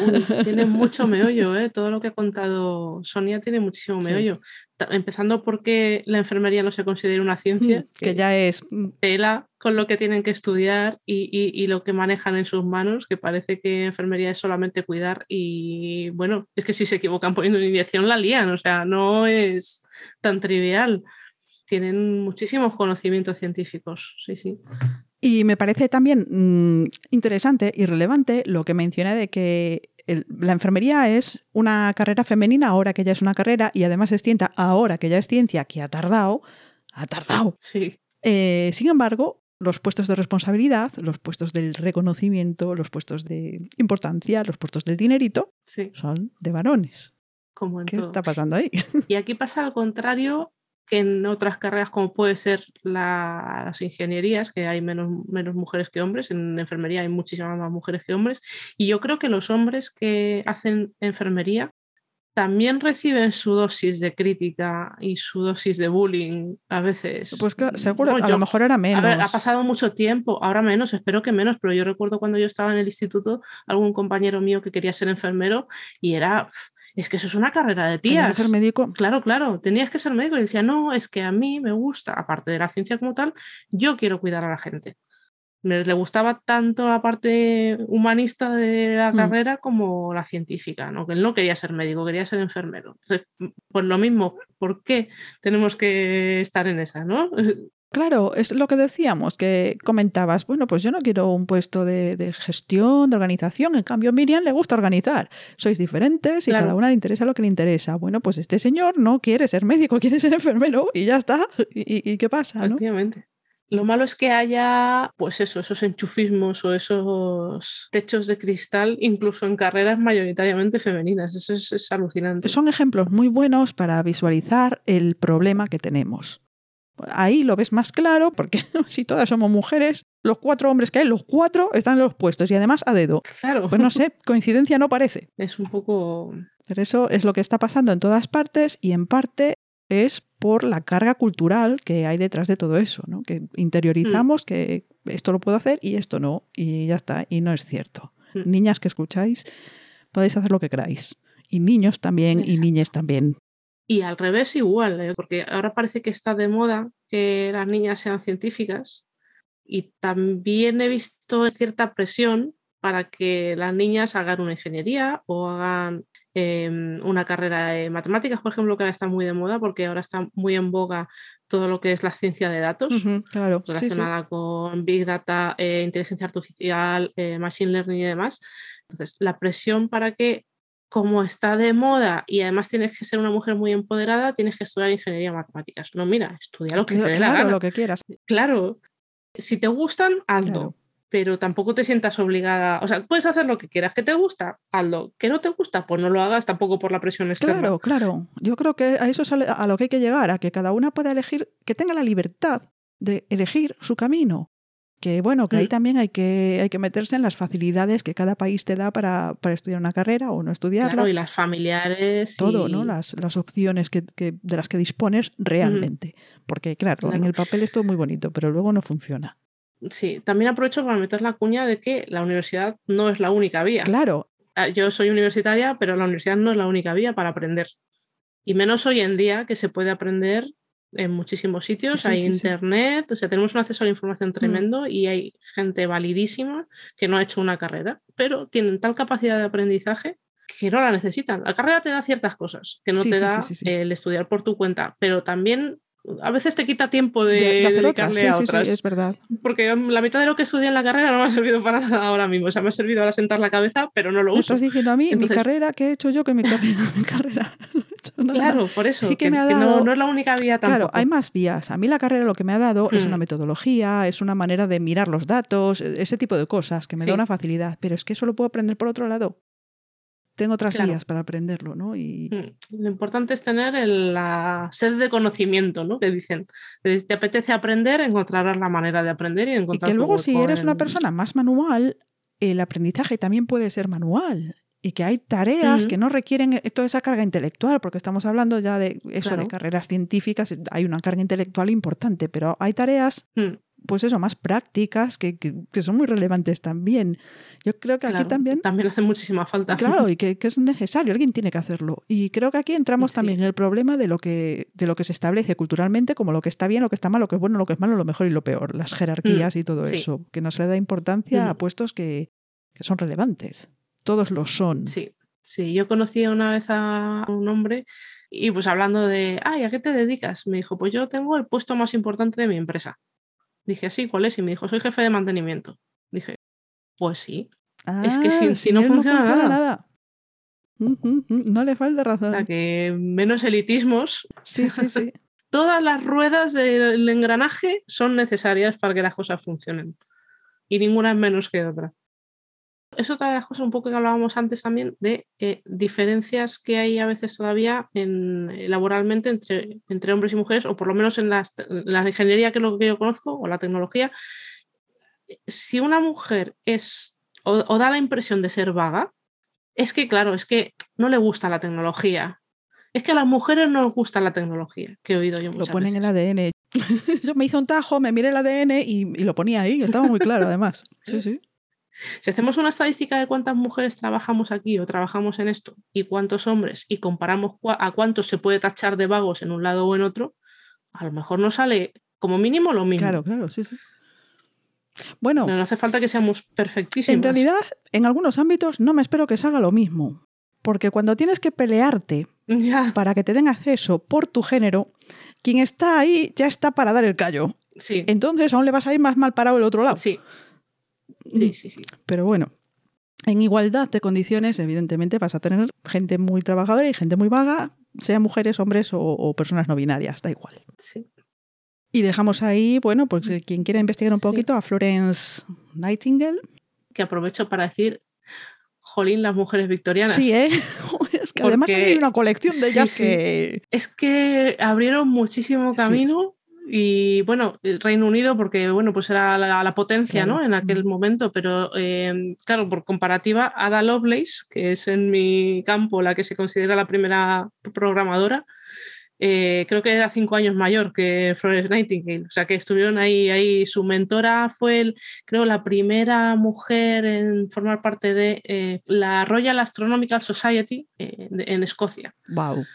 Uy, tiene mucho meollo, ¿eh? Todo lo que ha contado Sonia tiene muchísimo Sí. meollo. Ta- Empezando porque la enfermería no se considera una ciencia, que ya es mm, tela con lo que tienen que estudiar y, y- y lo que manejan en sus manos, que parece que enfermería es solamente cuidar y bueno, es que si se equivocan poniendo una inyección la lían, o sea, no es tan trivial. Tienen muchísimos conocimientos científicos, sí, sí. Y me parece también mm, interesante y relevante lo que menciona de que el- la enfermería es una carrera femenina ahora que ya es una carrera y además es ciencia ahora que ya es ciencia, que ha tardado, ha tardado. Sí, Eh, sin embargo, los puestos de responsabilidad, los puestos del reconocimiento, los puestos de importancia, los puestos del dinerito, sí, son de varones. como en ¿Qué todo. está pasando ahí? Y aquí pasa al contrario que en otras carreras como puede ser la- las ingenierías, que hay menos, menos mujeres que hombres, en enfermería hay muchísimas más mujeres que hombres, y yo creo que los hombres que hacen enfermería también reciben su dosis de crítica y su dosis de bullying a veces. Pues que seguro, No, a lo mejor era menos. a ver, ha pasado mucho tiempo, ahora menos, espero que menos, pero yo recuerdo cuando yo estaba en el instituto, algún compañero mío que quería ser enfermero y era, es que eso es una carrera de Tenía que tías. ser médico. Claro, claro, tenías que ser médico y decía, no, es que a mí me gusta, aparte de la ciencia como tal, yo quiero cuidar a la gente. Me, le gustaba tanto la parte humanista de la Hmm. carrera como la científica, ¿no? Que él no quería ser médico, quería ser enfermero. Entonces, pues lo mismo, ¿por qué tenemos que estar en esa, no? Claro, es lo que decíamos, que comentabas, bueno, pues yo no quiero un puesto de, de gestión, de organización, en cambio a Miriam le gusta organizar. Sois diferentes y Claro. cada una le interesa lo que le interesa. Bueno, pues este señor no quiere ser médico, quiere ser enfermero y ya está. ¿Y, qué pasa? ¿no? Lo malo es que haya, pues eso, esos enchufismos o esos techos de cristal, incluso en carreras mayoritariamente femeninas. Eso es, es alucinante. Son ejemplos muy buenos para visualizar el problema que tenemos. Ahí lo ves más claro, porque si todas somos mujeres, los cuatro hombres que hay, los cuatro están en los puestos y además a dedo. Claro. Pues no sé, coincidencia no parece. Es un poco. Pero eso es lo que está pasando en todas partes y en parte es por la carga cultural que hay detrás de todo eso, ¿no? Que interiorizamos Mm. que esto lo puedo hacer y esto no, y ya está, y no es cierto. Mm. Niñas que escucháis, podéis hacer lo que queráis. Y niños también, y niñas también. Y al revés igual, ¿eh? porque ahora parece que está de moda que las niñas sean científicas y también he visto cierta presión para que las niñas hagan una ingeniería o hagan em, una carrera de matemáticas, por ejemplo, que ahora está muy de moda porque ahora está muy en boga todo lo que es la ciencia de datos claro, sí, sí. relacionada con Big Data, eh, inteligencia artificial, eh, Machine Learning y demás. Entonces, la presión para que, como está de moda y además tienes que ser una mujer muy empoderada, tienes que estudiar ingeniería matemáticas. No, mira, estudia lo que te dé la Claro, gana. lo que quieras. Claro, si te gustan, hazlo. Claro. Pero tampoco te sientas obligada. O sea, puedes hacer lo que quieras. ¿Que te gusta? Hazlo. ¿Que no te gusta? Pues no lo hagas tampoco por la presión externa. Claro, claro. Yo creo que a eso es a lo que hay que llegar, a que cada una pueda elegir, que tenga la libertad de elegir su camino. Que bueno, que ahí también hay que, hay que meterse en las facilidades que cada país te da para, para estudiar una carrera o no estudiarla. Claro, y las familiares. todo, y- ¿no? Las, las opciones que, que- de las que dispones realmente. Porque, claro, en el papel es todo muy bonito, pero luego no funciona. Sí, también aprovecho para meter la cuña de que la universidad no es la única vía. Claro, Ah, Yo soy universitaria, pero la universidad no es la única vía para aprender. Y menos hoy en día que se puede aprender en muchísimos sitios, Sí, hay sí, sí. internet, o sea, tenemos un acceso a la información tremendo y hay gente validísima que no ha hecho una carrera, pero tienen tal capacidad de aprendizaje que no la necesitan. La carrera te da ciertas cosas que no te da el estudiar por tu cuenta, pero también a veces te quita tiempo de, de, de hacer otras. Sí, a sí, otras es verdad. porque la mitad de lo que estudié en la carrera no me ha servido para nada ahora mismo. O sea, me ha servido para sentar la cabeza, pero no lo uso. estás diciendo a mí, mi carrera, ¿qué he hecho yo que mi carrera? mi carrera no he hecho nada. Claro, por eso. Sí que me ha no, dado- no es la única vía tampoco. Claro, hay más vías. A mí la carrera lo que me ha dado es una Mm. metodología, es una manera de mirar los datos, e- ese tipo de cosas que me da una facilidad. Pero es que eso lo puedo aprender por otro lado. Tengo otras Claro. vías para aprenderlo, ¿no? Y Mm, Lo importante es tener el- la sed de conocimiento, ¿no? Que dicen, te apetece aprender, encontrarás la manera de aprender y de y encontrar que luego si eres una persona más manual, el aprendizaje también puede ser manual. Y que hay tareas que no requieren eh, toda esa carga intelectual, porque estamos hablando ya de eso, de carreras científicas, hay una carga intelectual importante, pero hay tareas Mm, pues eso, más prácticas, que, que- que son muy relevantes también. Yo creo que aquí también, También hace muchísima falta. claro, y que, que es necesario, alguien tiene que hacerlo. Y creo que aquí entramos Sí. también en el problema de lo, que, de lo que se establece culturalmente como lo que está bien, lo que está mal, lo que es bueno, lo que es malo, lo mejor y lo peor, las jerarquías y todo Mm, sí. eso, que no se le da importancia a Ujú. puestos que, que son relevantes. Todos lo son. Sí, sí. Yo conocí una vez a un hombre y pues hablando de, ay, ¿a qué te dedicas? Me dijo, pues yo tengo el puesto más importante de mi empresa. Dije, sí, ¿cuál es? Y me dijo, soy jefe de mantenimiento. Dije, pues sí. Es que si- Ah, si no funciona nada. Ujú, ujú, No le falta O razón. sea, que menos elitismos. Sí, sí, sí. Todas las ruedas del engranaje son necesarias para que las cosas funcionen. Y ninguna es menos que otra. Es otra de las cosas un poco que hablábamos antes también de eh, diferencias que hay a veces todavía en, eh, laboralmente entre, entre hombres y mujeres, o por lo menos en las- en la ingeniería, que es lo que yo conozco, o la tecnología. Si una mujer es o, o da la impresión de ser vaga, es que, claro, es que no le gusta la tecnología. Es que a las mujeres no les gusta la tecnología, que he oído yo Lo muchas ponen en el ADN. Yo me hice un tajo, me miré el ADN y, y lo ponía ahí, estaba muy claro además. Sí, sí. Si hacemos una estadística de cuántas mujeres trabajamos aquí o trabajamos en esto y cuántos hombres y comparamos a cuántos se puede tachar de vagos en un lado o en otro, a lo mejor nos sale como mínimo lo mismo. Claro, claro, sí, sí. Bueno, No, no hace falta que seamos perfectísimos. en realidad, en algunos ámbitos no me espero que salga lo mismo. Porque cuando tienes que pelearte Ya, para que te den acceso por tu género, quien está ahí ya está para dar el callo. sí. Entonces aún le vas a ir más mal parado el otro lado. Sí. Sí, sí, sí. Pero bueno, en igualdad de condiciones, evidentemente, vas a tener gente muy trabajadora y gente muy vaga, sean mujeres, hombres o, o personas no binarias, da igual. sí. Y dejamos ahí, bueno, pues eh, quien quiera investigar un Sí. poquito a Florence Nightingale. Que aprovecho para decir, jolín, las mujeres victorianas. Sí, ¿eh? es que además hay una colección de ellas sí. que... Es que abrieron muchísimo camino y bueno, el Reino Unido, porque bueno, pues era la, potencia ¿no? en aquel momento, pero eh, claro, por comparativa, Ada Lovelace, que es en mi campo la que se considera la primera programadora, eh, creo que era cinco años mayor que Florence Nightingale, o sea que estuvieron ahí, ahí su mentora fue, el, creo, la primera mujer en formar parte de eh, la Royal Astronomical Society en Escocia. Wow.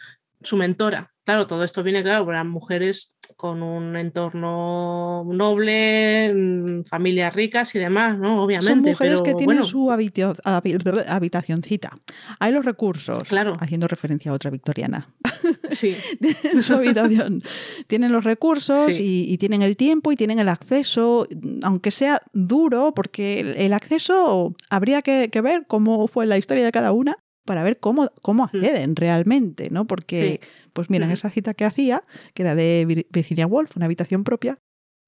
Su mentora. Claro, todo esto viene, claro, las mujeres con un entorno noble, mm, familias ricas y demás, ¿no? Obviamente. Son mujeres que tienen su habitacioncita. Hay los recursos, claro. haciendo referencia a otra victoriana. Sí. su habitación. tienen los recursos y, tienen el tiempo y tienen el acceso, aunque sea duro, porque el, acceso habría que, ver cómo fue la historia de cada una para ver cómo, cómo mm. acceden realmente, ¿no? Porque, pues miren, esa cita que hacía, que era de Virginia Woolf, una habitación propia,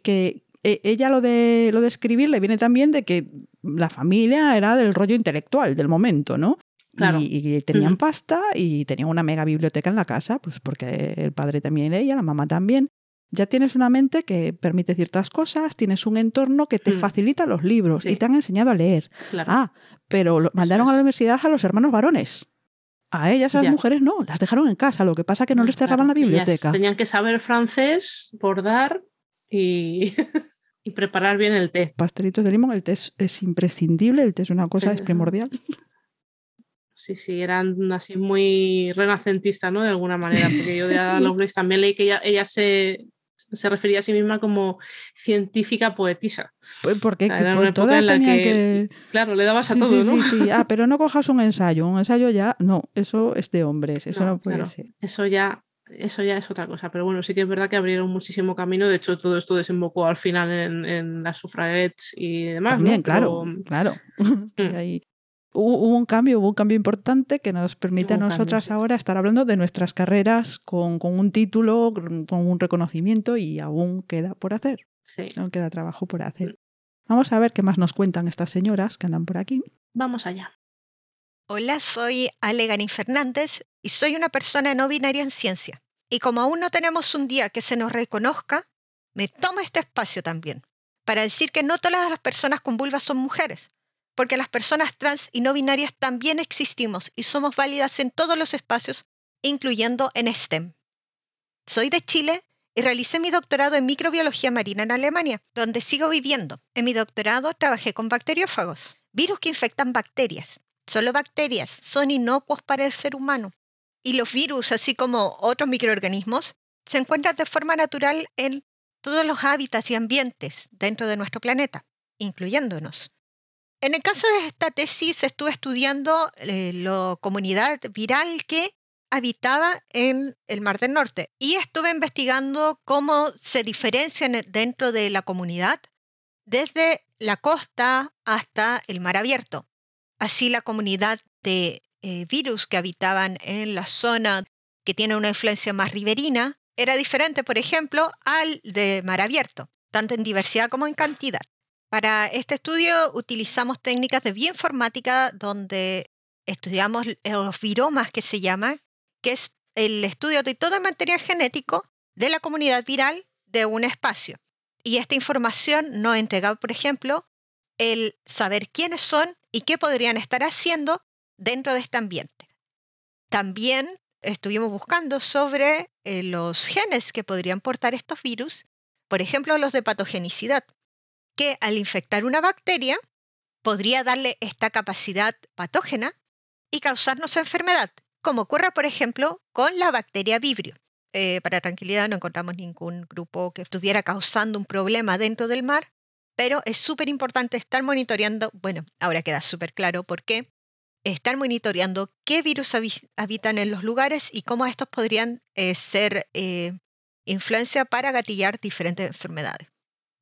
que e, ella lo de, lo de escribir le viene también de que la familia era del rollo intelectual del momento, ¿no? Claro. Y, tenían pasta y tenían una mega biblioteca en la casa, pues porque el padre también leía, la mamá también. Ya tienes una mente que permite ciertas cosas, tienes un entorno que te mm. facilita los libros y te han enseñado a leer. Ah, pero mandaron a la universidad a los hermanos varones. A ellas, a las mujeres, no, las dejaron en casa. Lo que pasa es que no les cerraban la biblioteca. tenían que saber francés, bordar y, y preparar bien el té. Pastelitos de limón, el té es, imprescindible, el té es una cosa, es primordial. Sí, sí, eran así muy renacentistas, ¿no? De alguna manera, porque yo de Ada Lovelace también leí que ella, ella se, se refería a sí misma como científica poetisa. Pues porque todas tenían que, Claro, le dabas a todo, ¿no? Sí, sí, ah, pero no cojas un ensayo, un ensayo ya, no, eso es de hombres, eso no, puede ser. Eso ya, eso ya es otra cosa, pero bueno, sí que es verdad que abrieron muchísimo camino, de hecho todo esto desembocó al final en, las sufragettes y demás. También, claro, claro. Mm hubo un cambio, hubo un cambio importante que nos permite a nosotras ahora estar hablando de nuestras carreras con, un título, con un reconocimiento y aún queda por hacer. Sí. Aún queda trabajo por hacer. Vamos a ver qué más nos cuentan estas señoras que andan por aquí. Vamos allá. Hola, soy Alegani Fernández y soy una persona no binaria en ciencia. Y como aún no tenemos un día que se nos reconozca, me tomo este espacio también para decir que no todas las personas con vulva son mujeres, porque las personas trans y no binarias también existimos y somos válidas en todos los espacios, incluyendo en STEM. Soy de Chile y realicé mi doctorado en microbiología marina en Alemania, donde sigo viviendo. En mi doctorado trabajé con bacteriófagos, virus que infectan bacterias. Solo bacterias son inocuos para el ser humano. Y los virus, así como otros microorganismos, se encuentran de forma natural en todos los hábitats y ambientes dentro de nuestro planeta, incluyéndonos. En el caso de esta tesis estuve estudiando eh, la comunidad viral que habitaba en el Mar del Norte y estuve investigando cómo se diferencian dentro de la comunidad desde la costa hasta el mar abierto. Así la comunidad de eh, virus que habitaban en la zona que tiene una influencia más riberina era diferente, por ejemplo, al de mar abierto, tanto en diversidad como en cantidad. Para este estudio utilizamos técnicas de bioinformática donde estudiamos los viromas que se llama, que es el estudio de todo el material genético de la comunidad viral de un espacio. Y esta información nos entregaba, por ejemplo, el saber quiénes son y qué podrían estar haciendo dentro de este ambiente. También estuvimos buscando sobre eh, los genes que podrían portar estos virus, por ejemplo, los de patogenicidad que al infectar una bacteria podría darle esta capacidad patógena y causarnos enfermedad, como ocurre, por ejemplo, con la bacteria Vibrio. Eh, para tranquilidad no encontramos ningún grupo que estuviera causando un problema dentro del mar, pero es súper importante estar monitoreando, bueno, ahora queda súper claro por qué, estar monitoreando qué virus habitan en los lugares y cómo estos podrían eh, ser eh, influencia para gatillar diferentes enfermedades.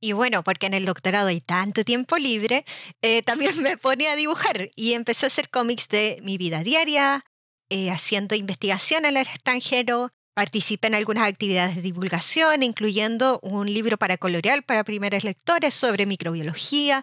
Y bueno, porque en el doctorado hay tanto tiempo libre, eh, también me pone a dibujar y empecé a hacer cómics de mi vida diaria, eh, haciendo investigación en el extranjero, participé en algunas actividades de divulgación, incluyendo un libro para colorear para primeros lectores sobre microbiología,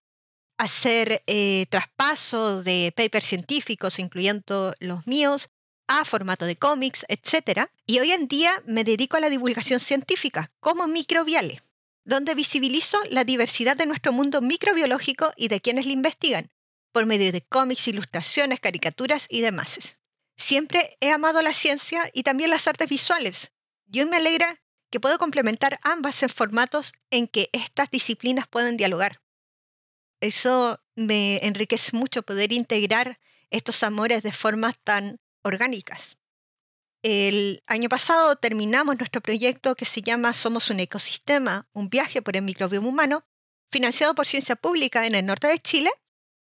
hacer eh, traspaso de papers científicos, incluyendo los míos, a formato de cómics, etc. Y hoy en día me dedico a la divulgación científica como microbiale, donde visibilizo la diversidad de nuestro mundo microbiológico y de quienes la investigan, por medio de cómics, ilustraciones, caricaturas y demás. Siempre he amado la ciencia y también las artes visuales. Y hoy me alegra que puedo complementar ambas en formatos en que estas disciplinas pueden dialogar. Eso me enriquece mucho poder integrar estos amores de formas tan orgánicas. El año pasado terminamos nuestro proyecto que se llama Somos un ecosistema, un viaje por el microbioma humano, financiado por Ciencia Pública en el norte de Chile,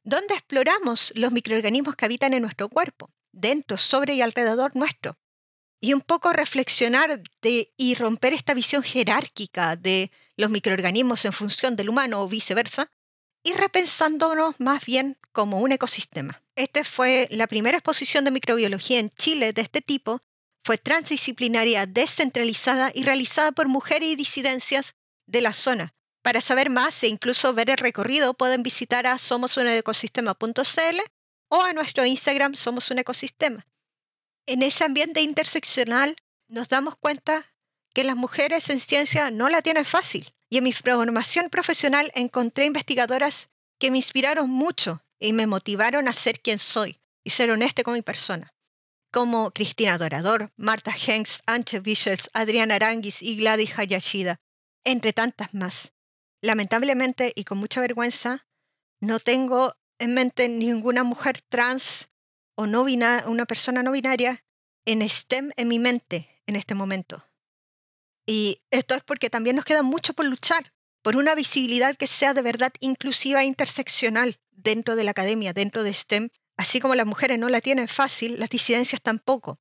donde exploramos los microorganismos que habitan en nuestro cuerpo, dentro, sobre y alrededor nuestro, y un poco reflexionar y romper esta visión jerárquica de los microorganismos en función del humano o viceversa, y repensándonos más bien como un ecosistema. Esta fue la primera exposición de microbiología en Chile de este tipo, fue transdisciplinaria, descentralizada y realizada por mujeres y disidencias de la zona. Para saber más e incluso ver el recorrido pueden visitar a somosunecosistema.cl o a nuestro Instagram Somos un Ecosistema. En ese ambiente interseccional nos damos cuenta que las mujeres en ciencia no la tienen fácil y en mi programación profesional encontré investigadoras que me inspiraron mucho y me motivaron a ser quien soy y ser honesta con mi persona, como Cristina Dorador, Marta Hanks, Anche Bichels, Adriana Aranguis y Gladys Hayashida, entre tantas más. Lamentablemente y con mucha vergüenza, no tengo en mente ninguna mujer trans o no una persona no binaria en STEM en mi mente en este momento. Y esto es porque también nos queda mucho por luchar, por una visibilidad que sea de verdad inclusiva e interseccional dentro de la academia, dentro de STEM. Así como las mujeres no la tienen fácil, las disidencias tampoco.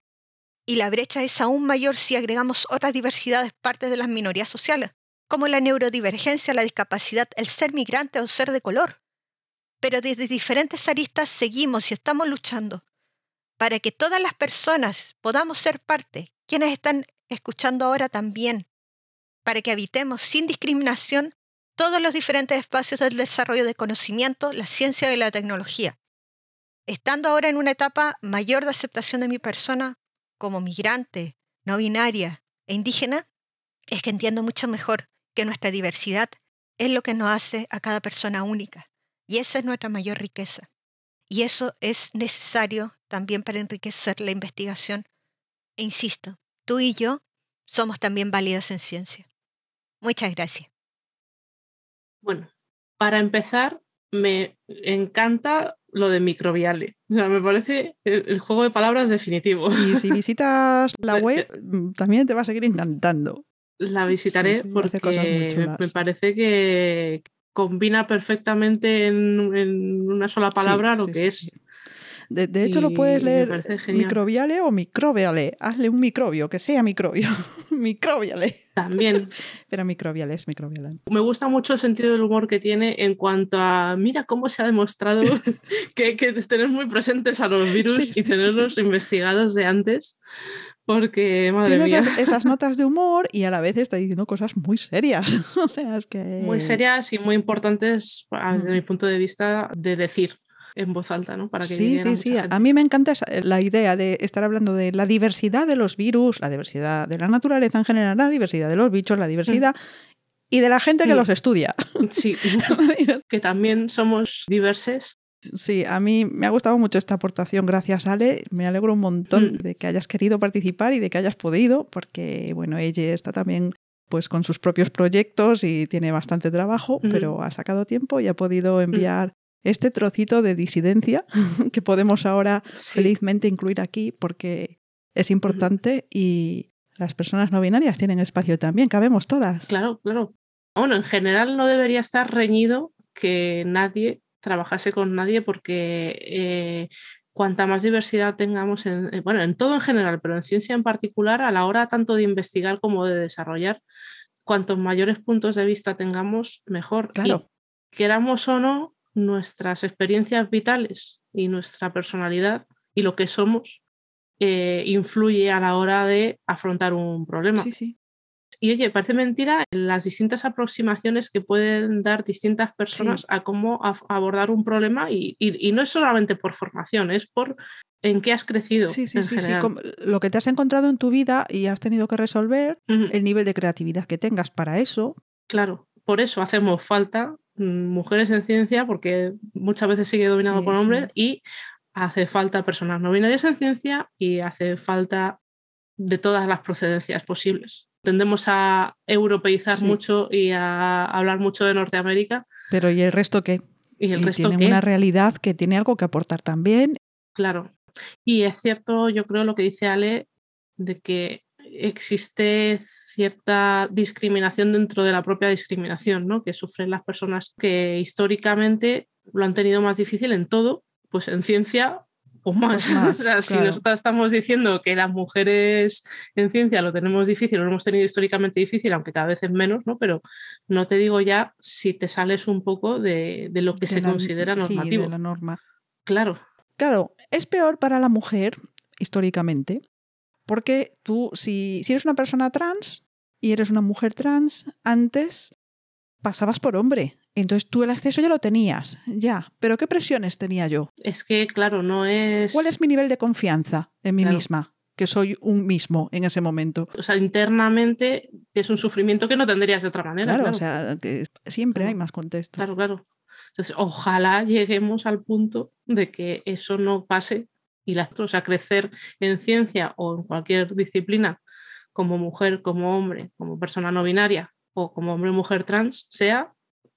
Y la brecha es aún mayor si agregamos otras diversidades parte de las minorías sociales, como la neurodivergencia, la discapacidad, el ser migrante o ser de color. Pero desde diferentes aristas seguimos y estamos luchando para que todas las personas podamos ser parte, quienes están escuchando ahora también, para que habitemos sin discriminación todos los diferentes espacios del desarrollo de conocimiento, la ciencia y la tecnología. Estando ahora en una etapa mayor de aceptación de mi persona como migrante, no binaria e indígena, es que entiendo mucho mejor que nuestra diversidad es lo que nos hace a cada persona única. Y esa es nuestra mayor riqueza. Y eso es necesario también para enriquecer la investigación. E insisto, tú y yo somos también válidas en ciencia. Muchas gracias. Bueno, para empezar, me encanta lo de microbiale. O sea, me parece el, juego de palabras definitivo. Y si visitas la web, mm, también te va a seguir encantando. La visitaré porque me parece que combina perfectamente en, una sola palabra lo que es de, hecho, lo puedes leer microbiale o microbiale. Hazle un microbio, que sea microbio. microbiale. También. Pero microbiale es microbiale. Me gusta mucho el sentido del humor que tiene en cuanto a, mira cómo se ha demostrado que, que tener muy presentes a los virus y tenerlos investigados de antes porque madre mía. Esas, notas de humor y a la vez está diciendo cosas muy serias. o sea, es que... Muy serias y muy importantes desde mi punto de vista de decir en voz alta, ¿no? Para que sí, sí, sí. A mí me encanta la idea de estar hablando de la diversidad de los virus, la diversidad de la naturaleza en general, la diversidad de los bichos, la diversidad mm. y de la gente que mm. los estudia. Sí, que también somos diversos. Sí, a mí me ha gustado mucho esta aportación. Gracias, Ale. Me alegro un montón mm. de que hayas querido participar y de que hayas podido, porque, bueno, ella está también pues con sus propios proyectos y tiene bastante trabajo, pero ha sacado tiempo y ha podido enviar este trocito de disidencia que podemos ahora felizmente incluir aquí porque es importante y las personas no binarias tienen espacio también, cabemos todas. Claro, claro. Bueno, en general no debería estar reñido que nadie trabajase con nadie porque eh, cuanta más diversidad tengamos, en, eh, bueno, en todo en general, pero en ciencia en particular, a la hora tanto de investigar como de desarrollar, cuantos mayores puntos de vista tengamos, mejor. Claro. queramos o no, nuestras experiencias vitales y nuestra personalidad y lo que somos eh, influye a la hora de afrontar un problema. Sí, sí. Y oye, parece mentira las distintas aproximaciones que pueden dar distintas personas a cómo abordar un problema y, no es solamente por formación, es por en qué has crecido. Sí, sí, en sí, sí. general. Lo que te has encontrado en tu vida y has tenido que resolver, el nivel de creatividad que tengas para eso. Claro, por eso hacemos falta mujeres en ciencia, porque muchas veces sigue dominado Sí, por sí. hombres, y hace falta personas no binarias en ciencia y hace falta de todas las procedencias posibles. Tendemos a europeizar Sí. mucho y a hablar mucho de Norteamérica Pero ¿y el resto qué? y el y resto tienen qué? una realidad que tiene algo que aportar también. Claro. Y es cierto, yo creo lo que dice Ale, de que existe cierta discriminación dentro de la propia discriminación, ¿no? Que sufren las personas que históricamente lo han tenido más difícil en todo, pues en ciencia o más. Pues más, o sea, si nosotros estamos diciendo que las mujeres en ciencia lo tenemos difícil, lo hemos tenido históricamente difícil, aunque cada vez es menos, ¿no? Pero no te digo ya si te sales un poco de, de lo que de se la- considera sí, normativo. de la norma. Claro, Claro, es peor para la mujer, históricamente, porque tú, si, si eres una persona trans y eres una mujer trans, antes pasabas por hombre. Entonces tú el acceso ya lo tenías, ya. Pero ¿qué presiones tenía yo? es que, claro, no es... ¿Cuál es mi nivel de confianza en mí Claro. misma? Que soy un mismo en ese momento. o sea, internamente es un sufrimiento que no tendrías de otra manera. Claro, Claro, o sea, que siempre hay más contexto. claro, claro. Entonces, ojalá lleguemos al punto de que eso no pase y la, o sea, crecer en ciencia o en cualquier disciplina como mujer, como hombre, como persona no binaria o como hombre o mujer trans sea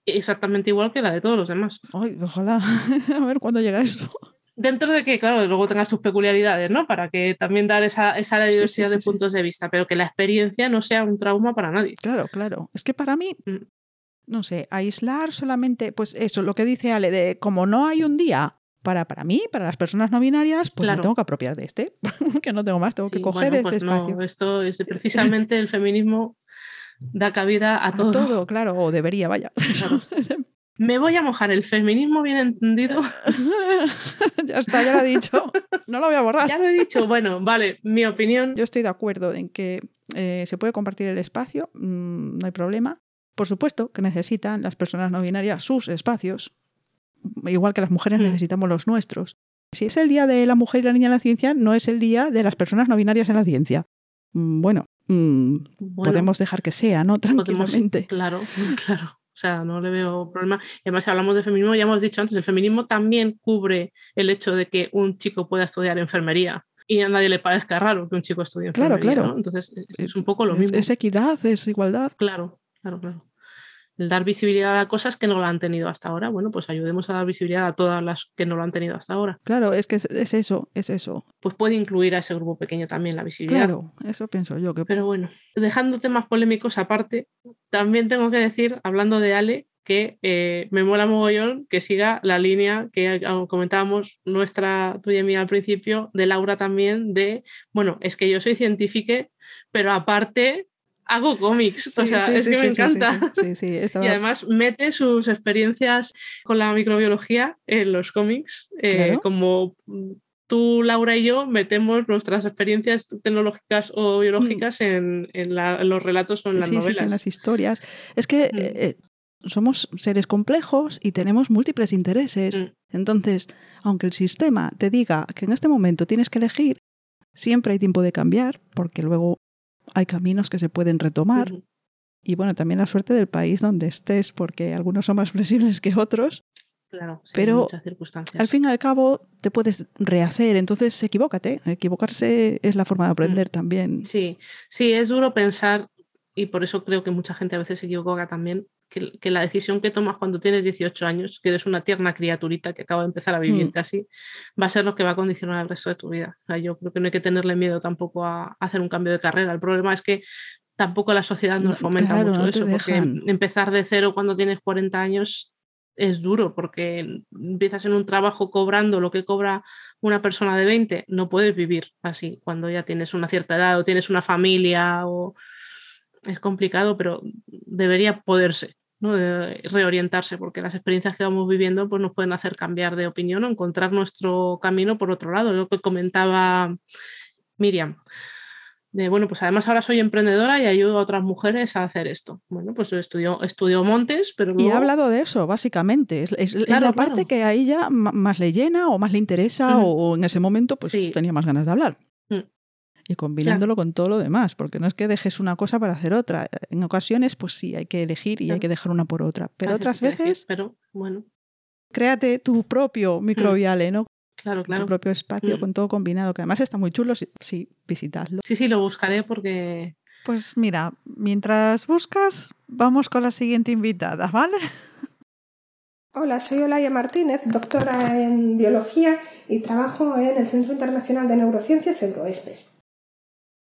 exactamente igual que la de todos los demás. Ay, ojalá. A ver cuándo llega eso. Dentro de que, claro, luego tengas tus peculiaridades, ¿no? Para que también dar esa, esa sí, diversidad sí, de puntos de vista, pero que la experiencia no sea un trauma para nadie. Claro, claro. Es que para mí, Mm. no sé, aislar solamente, pues eso, lo que dice Ale, de como no hay un día para, para mí, para las personas no binarias, pues me tengo que apropiar de este, que no tengo más, tengo que coger bueno, este pues espacio. esto es precisamente el feminismo da cabida a A todo. todo, claro, o debería, vaya. Claro. Me voy a mojar el feminismo bien entendido. ya está, ya lo he dicho. No lo voy a borrar. Ya lo he dicho. Bueno, vale, mi opinión. Yo estoy de acuerdo en que eh, se puede compartir el espacio, mm, no hay problema. Por supuesto que necesitan las personas no binarias sus espacios, igual que las mujeres Mm. necesitamos los nuestros. Si es el día de la mujer y la niña en la ciencia, no es el día de las personas no binarias en la ciencia. Mm, Bueno, mm, Bueno, podemos dejar que sea, ¿no? podemos- Tranquilamente. claro, claro. O sea, no le veo problema. Además, si hablamos de feminismo, ya hemos dicho antes, el feminismo también cubre el hecho de que un chico pueda estudiar enfermería y a nadie le parezca raro que un chico estudie Claro, enfermería. claro. ¿no? Entonces, es un poco lo Es- mismo. Es equidad, es igualdad. Claro, claro, claro. Dar visibilidad a cosas que no la han tenido hasta ahora. Bueno, pues ayudemos a dar visibilidad a todas las que no lo han tenido hasta ahora. Claro, es que es, es eso, es eso. Pues puede incluir a ese grupo pequeño también la visibilidad. Claro, eso pienso yo. Que Pero bueno, dejando temas polémicos aparte, también tengo que decir, hablando de Ale, que eh, me mola mogollón que siga la línea que ah, comentábamos nuestra, tuya y mía al principio, de Laura también, de, bueno, es que yo soy científica, pero aparte hago cómics. o sea, sí, es sí, que me encanta. Y además mete sus experiencias con la microbiología en los cómics, eh, Claro. como mm, tú, Laura y yo metemos nuestras experiencias tecnológicas o biológicas en, en la- en los relatos o en las novelas. sí, en las historias. Es que Mm. eh, eh, somos seres complejos y tenemos múltiples intereses. Mm. Entonces, aunque el sistema te diga que en este momento tienes que elegir, siempre hay tiempo de cambiar, porque luego hay caminos que se pueden retomar. Y bueno, también la suerte del país donde estés, porque algunos son más flexibles que otros. Claro, sí, Pero, muchas circunstancias. Al fin y al cabo, te puedes rehacer, entonces equivócate. Equivocarse es la forma de aprender también. Sí, sí, es duro pensar, y por eso creo que mucha gente a veces se equivoca también, que, que la decisión que tomas cuando tienes 18 años, que eres una tierna criaturita que acaba de empezar a vivir Mm. casi, va a ser lo que va a condicionar el resto de tu vida. O sea, yo creo que no hay que tenerle miedo tampoco a hacer un cambio de carrera. El problema es que tampoco la sociedad No, nos fomenta claro, mucho no eso, porque empezar de cero cuando tienes 40 años es duro, porque empiezas en un trabajo cobrando lo que cobra una persona de 20, no puedes vivir así cuando ya tienes una cierta edad o tienes una familia o es complicado, pero debería poderse, ¿no? De reorientarse, porque las experiencias que vamos viviendo pues nos pueden hacer cambiar de opinión o encontrar nuestro camino por otro lado, lo que comentaba Miriam. de, bueno, pues además ahora soy emprendedora y ayudo a otras mujeres a hacer esto. Bueno, pues estudio, estudio Montes, pero Y he hablado de eso, básicamente. Es, la parte que a ella más le llena o más le interesa o, en ese momento pues tenía más ganas de hablar. Y combinándolo con todo lo demás, porque no es que dejes una cosa para hacer otra. En ocasiones, pues sí, hay que elegir y hay que dejar una por otra. Pero otras veces... pero bueno. Créate tu propio mm. microbiale, ¿no? Claro, claro. Tu propio espacio mm. con todo combinado, que además está muy chulo, sí, sí, visitadlo. Sí, sí, lo buscaré porque... Pues mira, mientras buscas, vamos con la siguiente invitada, ¿vale? Hola, soy Olaya Martínez, doctora en biología y trabajo en el Centro Internacional de Neurociencias Euroespes.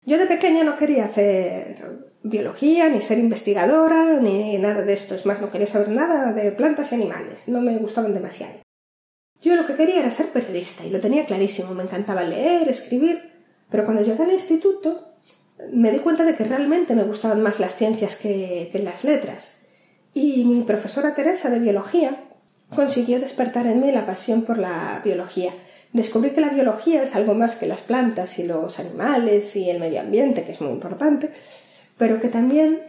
Yo de pequeña no quería hacer biología, ni ser investigadora, ni nada de esto. Es más, no quería saber nada de plantas y animales. No me gustaban demasiado. Yo lo que quería era ser periodista y lo tenía clarísimo. Me encantaba leer, escribir. Pero cuando llegué al instituto me di cuenta de que realmente me gustaban más las ciencias que, que las letras. Y mi profesora Teresa de biología consiguió despertar en mí la pasión por la biología. Descubrí que la biología es algo más que las plantas y los animales y el medio ambiente, que es muy importante, pero que también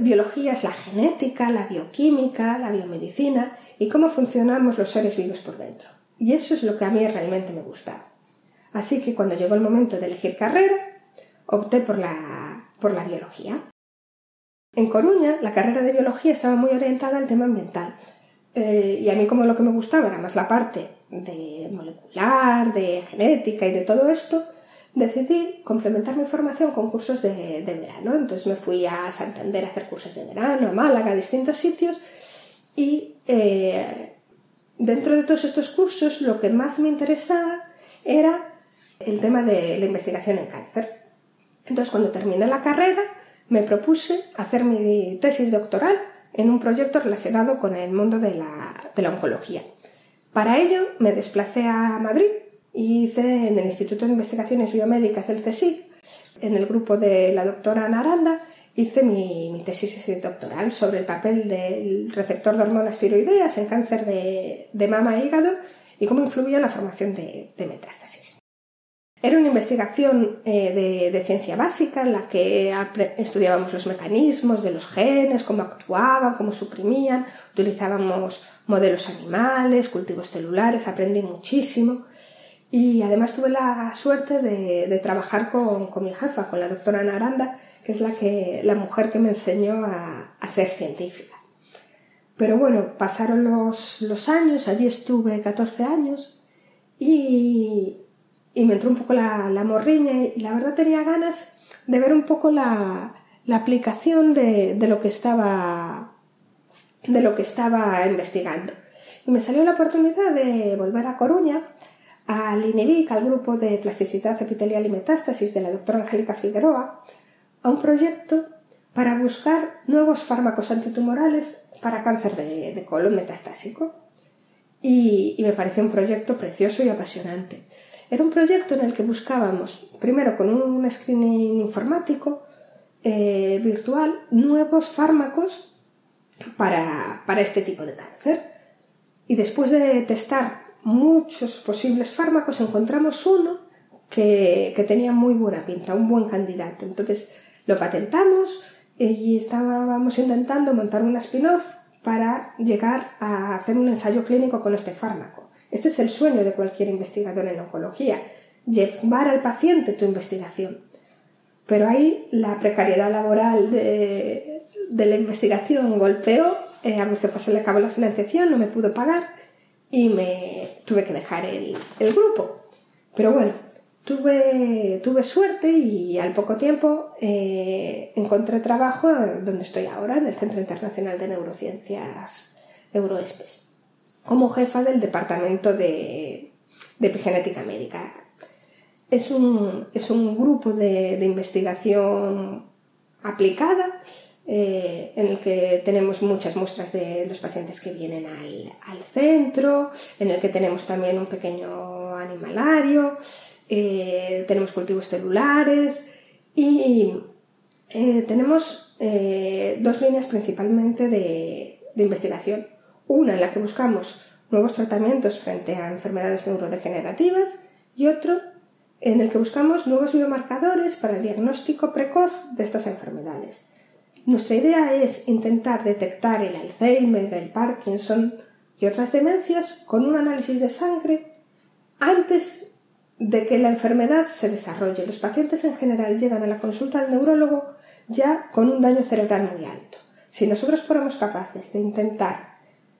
biología es la genética, la bioquímica, la biomedicina y cómo funcionamos los seres vivos por dentro. Y eso es lo que a mí realmente me gusta. Así que cuando llegó el momento de elegir carrera, opté por la, por la biología. En Coruña, la carrera de biología estaba muy orientada al tema ambiental, eh, y a mí como lo que me gustaba era más la parte de molecular, de genética y de todo esto, decidí complementar mi formación con cursos de, verano. Entonces me fui a Santander a hacer cursos de verano, a Málaga, a distintos sitios y eh, dentro de todos estos cursos lo que más me interesaba era el tema de la investigación en cáncer. Entonces cuando terminé la carrera me propuse hacer mi tesis doctoral en un proyecto relacionado con el mundo de la, oncología. Para ello me desplacé a Madrid y hice en el Instituto de Investigaciones Biomédicas del CSIC, en el grupo de la doctora Naranda, hice mi, tesis doctoral sobre el papel del receptor de hormonas tiroideas en cáncer de, mama e hígado y cómo influía en la formación de metástasis. Era una investigación eh, de, ciencia básica en la que estudiábamos los mecanismos de los genes, cómo actuaban, cómo suprimían, utilizábamos modelos animales, cultivos celulares, aprendí muchísimo y además tuve la suerte de, trabajar con, mi jefa, con la doctora Naranda, que es la, que, la mujer que me enseñó a, ser científica. Pero bueno, pasaron los, los años, allí estuve 14 años y, y me entró un poco la, morriña y la verdad tenía ganas de ver un poco la, aplicación de, lo que estaba de lo que estaba investigando. Y me salió la oportunidad de volver a Coruña, al INEVIC, al grupo de plasticidad epitelial y metástasis de la doctora Angélica Figueroa, a un proyecto para buscar nuevos fármacos antitumorales para cáncer de, colon metastásico. y me pareció un proyecto precioso y apasionante. Era un proyecto en el que buscábamos, primero con un screening informático eh, virtual, nuevos fármacos para, este tipo de cáncer. Y después de testar muchos posibles fármacos, encontramos uno que, que tenía muy buena pinta, un buen candidato. Entonces lo patentamos y estábamos intentando montar una spin-off para llegar a hacer un ensayo clínico con este fármaco. Este es el sueño de cualquier investigador en oncología, llevar al paciente tu investigación. Pero ahí la precariedad laboral de, la investigación golpeó, eh, a mi jefa se le acabó la financiación, no me pudo pagar y me tuve que dejar el, grupo. Pero bueno, tuve, tuve suerte y al poco tiempo eh, encontré trabajo donde estoy ahora, en el Centro Internacional de Neurociencias Euroespes como jefa del Departamento de, Epigenética Médica. Es un, grupo de, investigación aplicada eh, en el que tenemos muchas muestras de los pacientes que vienen al, centro, en el que tenemos también un pequeño animalario, eh, tenemos cultivos celulares y eh, tenemos dos líneas principalmente de investigación. Una en la que buscamos nuevos tratamientos frente a enfermedades neurodegenerativas y otro en el que buscamos nuevos biomarcadores para el diagnóstico precoz de estas enfermedades. Nuestra idea es intentar detectar el Alzheimer, el Parkinson y otras demencias con un análisis de sangre antes de que la enfermedad se desarrolle. Los pacientes en general llegan a la consulta del neurólogo ya con un daño cerebral muy alto. Si nosotros fuéramos capaces de intentar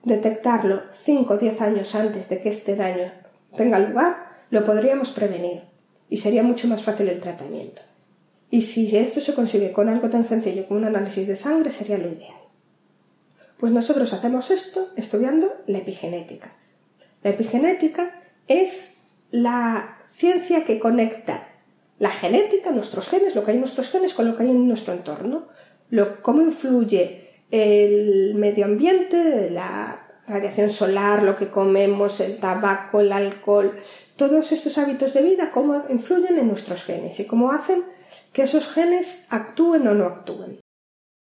detectarlo 5 o 10 años antes de que este daño tenga lugar, lo podríamos prevenir y sería mucho más fácil el tratamiento. Y si esto se consigue con algo tan sencillo como un análisis de sangre, sería lo ideal. Pues nosotros hacemos esto estudiando la epigenética. La epigenética es la ciencia que conecta la genética, nuestros genes, lo que hay en nuestros genes, con lo que hay en nuestro entorno. Lo, cómo influye el medio ambiente, la radiación solar, lo que comemos, el tabaco, el alcohol, todos estos hábitos de vida, cómo influyen en nuestros genes y cómo hacen que esos genes actúen o no actúen.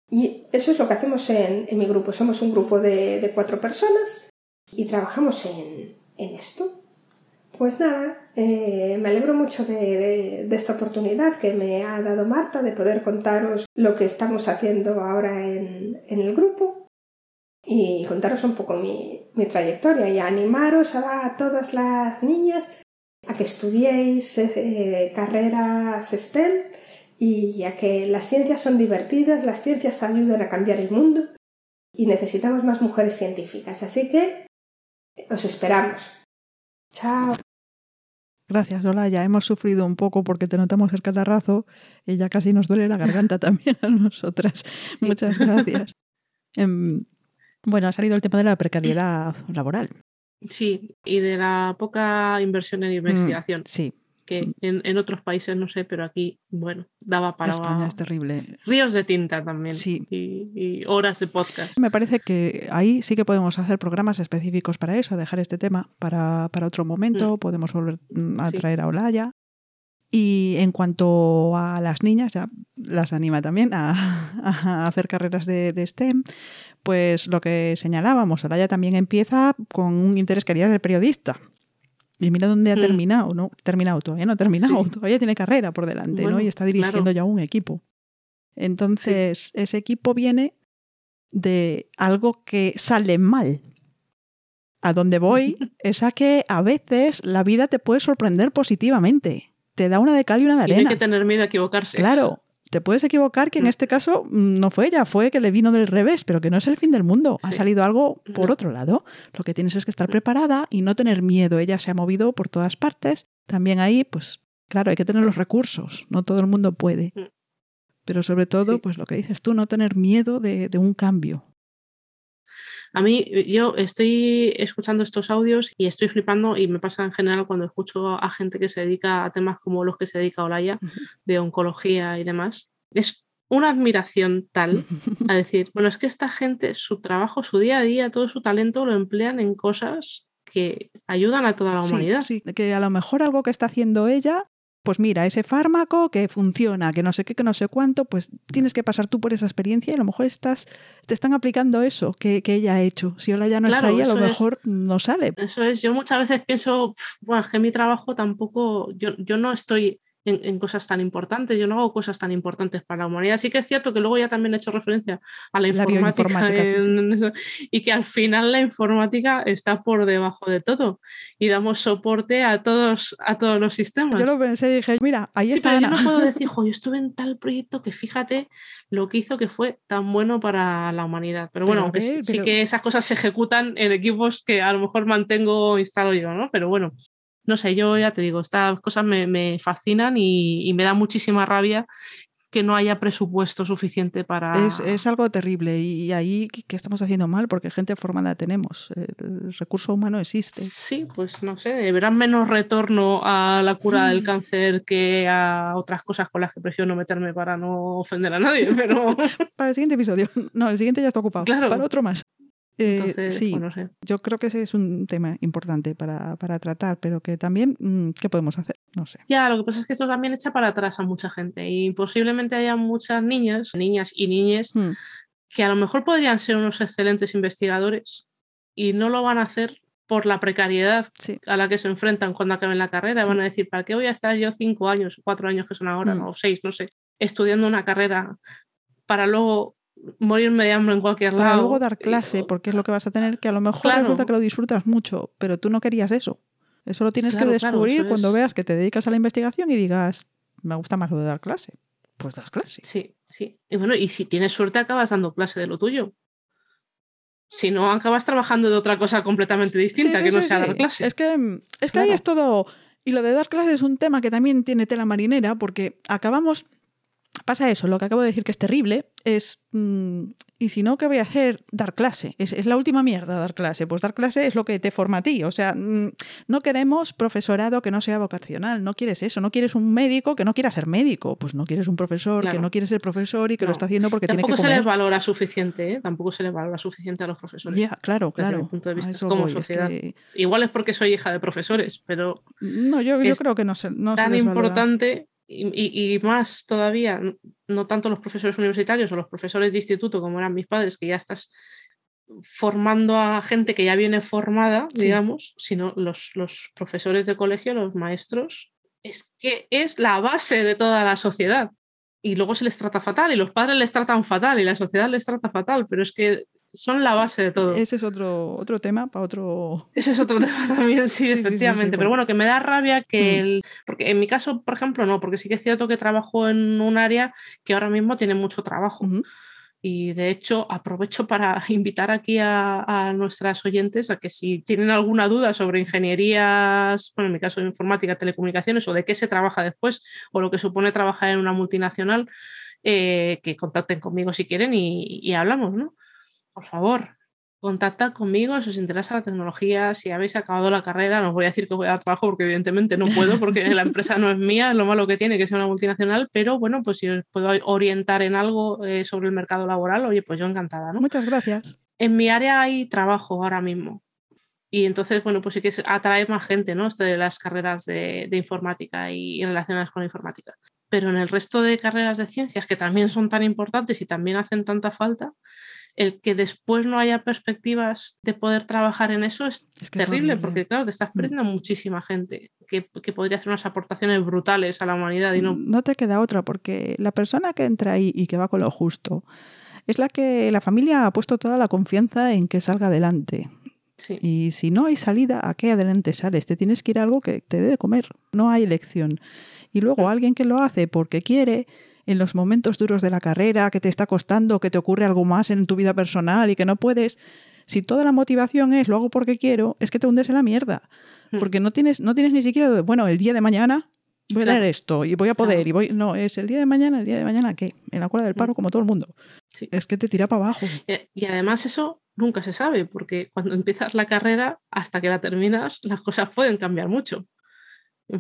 Y eso es lo que hacemos en, mi grupo. Somos un grupo de, cuatro personas y trabajamos en, esto. Pues nada, eh, me alegro mucho de, esta oportunidad que me ha dado Marta de poder contaros lo que estamos haciendo ahora en, el grupo y contaros un poco mi, trayectoria y animaros a, todas las niñas a que estudiéis eh, carreras STEM y a que las ciencias son divertidas, las ciencias ayudan a cambiar el mundo y necesitamos más mujeres científicas. Así que os esperamos. Chao. Gracias, Ya Hemos sufrido un poco porque te notamos el catarrazo y ya casi nos duele la garganta también a nosotras. Muchas gracias. Em, bueno, ha salido el tema de la precariedad laboral. Sí, y de la poca inversión en mm, investigación. sí, que mm. en, otros países no sé, pero aquí, bueno, daba para... España es terrible. Ríos de tinta también. Sí. Y, horas de podcast. Me parece que ahí sí que podemos hacer programas específicos para eso, dejar este tema para, otro momento, mm. podemos volver mm, a traer a Olaya. Y en cuanto a las niñas, ya las anima también a, hacer carreras de, de, STEM, pues lo que señalábamos, Olaya también empieza con un interés, quería ser periodista. Y mira dónde ha mm. terminado, ¿no? Terminado, todavía no ha terminado, todavía tiene carrera por delante, ¿no? Y está dirigiendo ya un equipo. Entonces, ese equipo viene de algo que sale mal. A donde voy es a que a veces la vida te puede sorprender positivamente. Te da una de cal y una de arena. Y hay que tener miedo a equivocarse. Claro, te puedes equivocar que en mm. este caso mm, no fue ella, fue que le vino del revés, pero que no es el fin del mundo. Ha salido algo por otro lado. Lo que tienes es que estar mm. preparada y no tener miedo. Ella se ha movido por todas partes. También ahí, pues claro, hay que tener los recursos. No todo el mundo puede. Pero sobre todo, pues lo que dices tú, no tener miedo de, de un cambio. A mí, yo estoy escuchando estos audios y estoy flipando y me pasa en general cuando escucho a gente que se dedica a temas como los que se dedica Olaya, de oncología y demás. Es una admiración tal a decir, bueno, es que esta gente, su trabajo, su día a día, todo su talento lo emplean en cosas que ayudan a toda la humanidad. sí, que a lo mejor algo que está haciendo ella pues mira, ese fármaco que funciona, que no sé qué, que no sé cuánto, pues tienes que pasar tú por esa experiencia y a lo mejor estás, te están aplicando eso que, ella ha hecho. Si Ola ya no está ahí, a lo mejor no sale. Eso es, yo muchas veces pienso, bueno, es que mi trabajo tampoco, yo, yo no estoy en, cosas tan importantes. Yo no hago cosas tan importantes para la humanidad. Sí que es cierto que luego ya también he hecho referencia a la informática, y que al final la informática está por debajo de todo y damos soporte a todos, a todos los sistemas. Yo lo pensé y dije, mira, ahí está. yo no puedo decir, jo, yo estuve en tal proyecto que fíjate lo que hizo que fue tan bueno para la humanidad. Pero bueno, sí que esas cosas se ejecutan en equipos que a lo mejor mantengo instalado yo, ¿no? Pero bueno, no sé, yo ya te digo, estas cosas me, fascinan y, me da muchísima rabia que no haya presupuesto suficiente para... Es, algo terrible y ahí que estamos haciendo mal porque gente formada tenemos, el recurso humano existe. Sí, pues no sé, verán menos retorno a la cura del cáncer que a otras cosas con las que prefiero no meterme para no ofender a nadie, pero... para el siguiente episodio, no, el siguiente ya está ocupado, claro. para otro más. Eh, sí, pues sé. yo creo que ese es un tema importante para, tratar, pero que también, mm, ¿qué podemos hacer? No sé. Ya, lo que pasa es que esto también echa para atrás a mucha gente y posiblemente haya muchas niñas, niñas y niñes hmm. que a lo mejor podrían ser unos excelentes investigadores y no lo van a hacer por la precariedad Sí. a la que se enfrentan cuando acaben la carrera. Sí. Van a decir, ¿para qué voy a estar yo cinco años, cuatro años que son ahora, Mm. no, o seis, no sé, estudiando una carrera para luego morirme de hambre en cualquier Para lado? luego dar clase, porque es lo que vas a tener, que a lo mejor Claro. resulta que lo disfrutas mucho, pero tú no querías eso. Eso lo tienes Claro, que descubrir cuando es- veas que te dedicas a la investigación y digas, me gusta más lo de dar clase. Pues das clase. Sí, sí. Y bueno, y si tienes suerte acabas dando clase de lo tuyo. Si no, acabas trabajando de otra cosa completamente distinta Sí, que no sí, sea dar clase. Es que, es que ahí es todo. Y lo de dar clases es un tema que también tiene tela marinera, porque acabamos. Pasa eso, lo que acabo de decir que es terrible, es. mm, y si no, ¿qué voy a hacer? Dar clase. Es, es la última mierda dar clase. Pues dar clase es lo que te forma a ti. O sea, mm, no queremos profesorado que no sea vocacional. No quieres eso. No quieres un médico que no quiera ser médico. Pues no quieres un profesor que Claro. no quiere ser profesor y que No. lo está haciendo porque tiene que Tampoco se les valora suficiente, ¿eh? Tampoco se les valora suficiente a los profesores. Ya, claro, desde mi claro. punto de vista, como voy, es sociedad. que- Igual es porque soy hija de profesores, pero no, yo, yo creo que no se, no se tan les importante y, y- y más todavía, no, tanto los profesores universitarios o los profesores de instituto como eran mis padres, que ya estás formando a gente que ya viene formada, Sí. digamos, sino los, los profesores de colegio, los maestros, es que es la base de toda la sociedad. Y luego se les trata fatal, y los padres les tratan fatal, y la sociedad les trata fatal, pero es que son la base de todo. Ese es otro, otro tema para otro. Ese es otro tema también, sí, Sí, sí, sí, sí, efectivamente. Pero bueno. que me da rabia que Mm. el. Porque en mi caso, por ejemplo, no, porque sí que es cierto que trabajo en un área que ahora mismo tiene mucho trabajo. Y de hecho, aprovecho para invitar aquí a, a nuestras oyentes a que si tienen alguna duda sobre ingenierías, bueno, en mi caso informática, telecomunicaciones, o de qué se trabaja después, o lo que supone trabajar en una multinacional, eh, que contacten conmigo si quieren y, y hablamos, ¿no? Por favor, contactad conmigo si os interesa la tecnología, si habéis acabado la carrera, no os voy a decir que voy a dar trabajo porque evidentemente no puedo, porque la empresa no es mía, es lo malo que tiene que sea una multinacional, pero bueno, pues si os puedo orientar en algo eh, sobre el mercado laboral, oye, pues yo encantada, ¿no? Muchas gracias. En mi área hay trabajo ahora mismo. Y entonces, bueno, pues sí que atrae más gente, ¿no? Esto de las carreras de, de informática y, y relacionadas con la informática. Pero en el resto de carreras de ciencias, que también son tan importantes y también hacen tanta falta, el que después no haya perspectivas de poder trabajar en eso es, Es que es terrible, porque claro, te estás perdiendo a muchísima gente que, que podría hacer unas aportaciones brutales a la humanidad y no. No te queda otra, porque la persona que entra ahí y que va con lo justo es la que la familia ha puesto toda la confianza en que salga adelante. Sí. Y si no hay salida, ¿a qué adelante sales? Te tienes que ir a algo que te dé de comer. No hay elección. Y luego alguien que lo hace porque quiere, en los momentos duros de la carrera, que te está costando, que te ocurre algo más en tu vida personal y que no puedes, si toda la motivación es lo hago porque quiero, es que te hundes en la mierda. Mm. Porque no tienes, no tienes ni siquiera, bueno, el día de mañana voy a Claro. tener esto y voy a poder Claro. y voy... No, es el día de mañana, el día de mañana, ¿qué? En la cola del paro como todo el mundo. Sí. Es que te tira para abajo. Eh, Y además eso nunca se sabe, porque cuando empiezas la carrera hasta que la terminas, las cosas pueden cambiar mucho.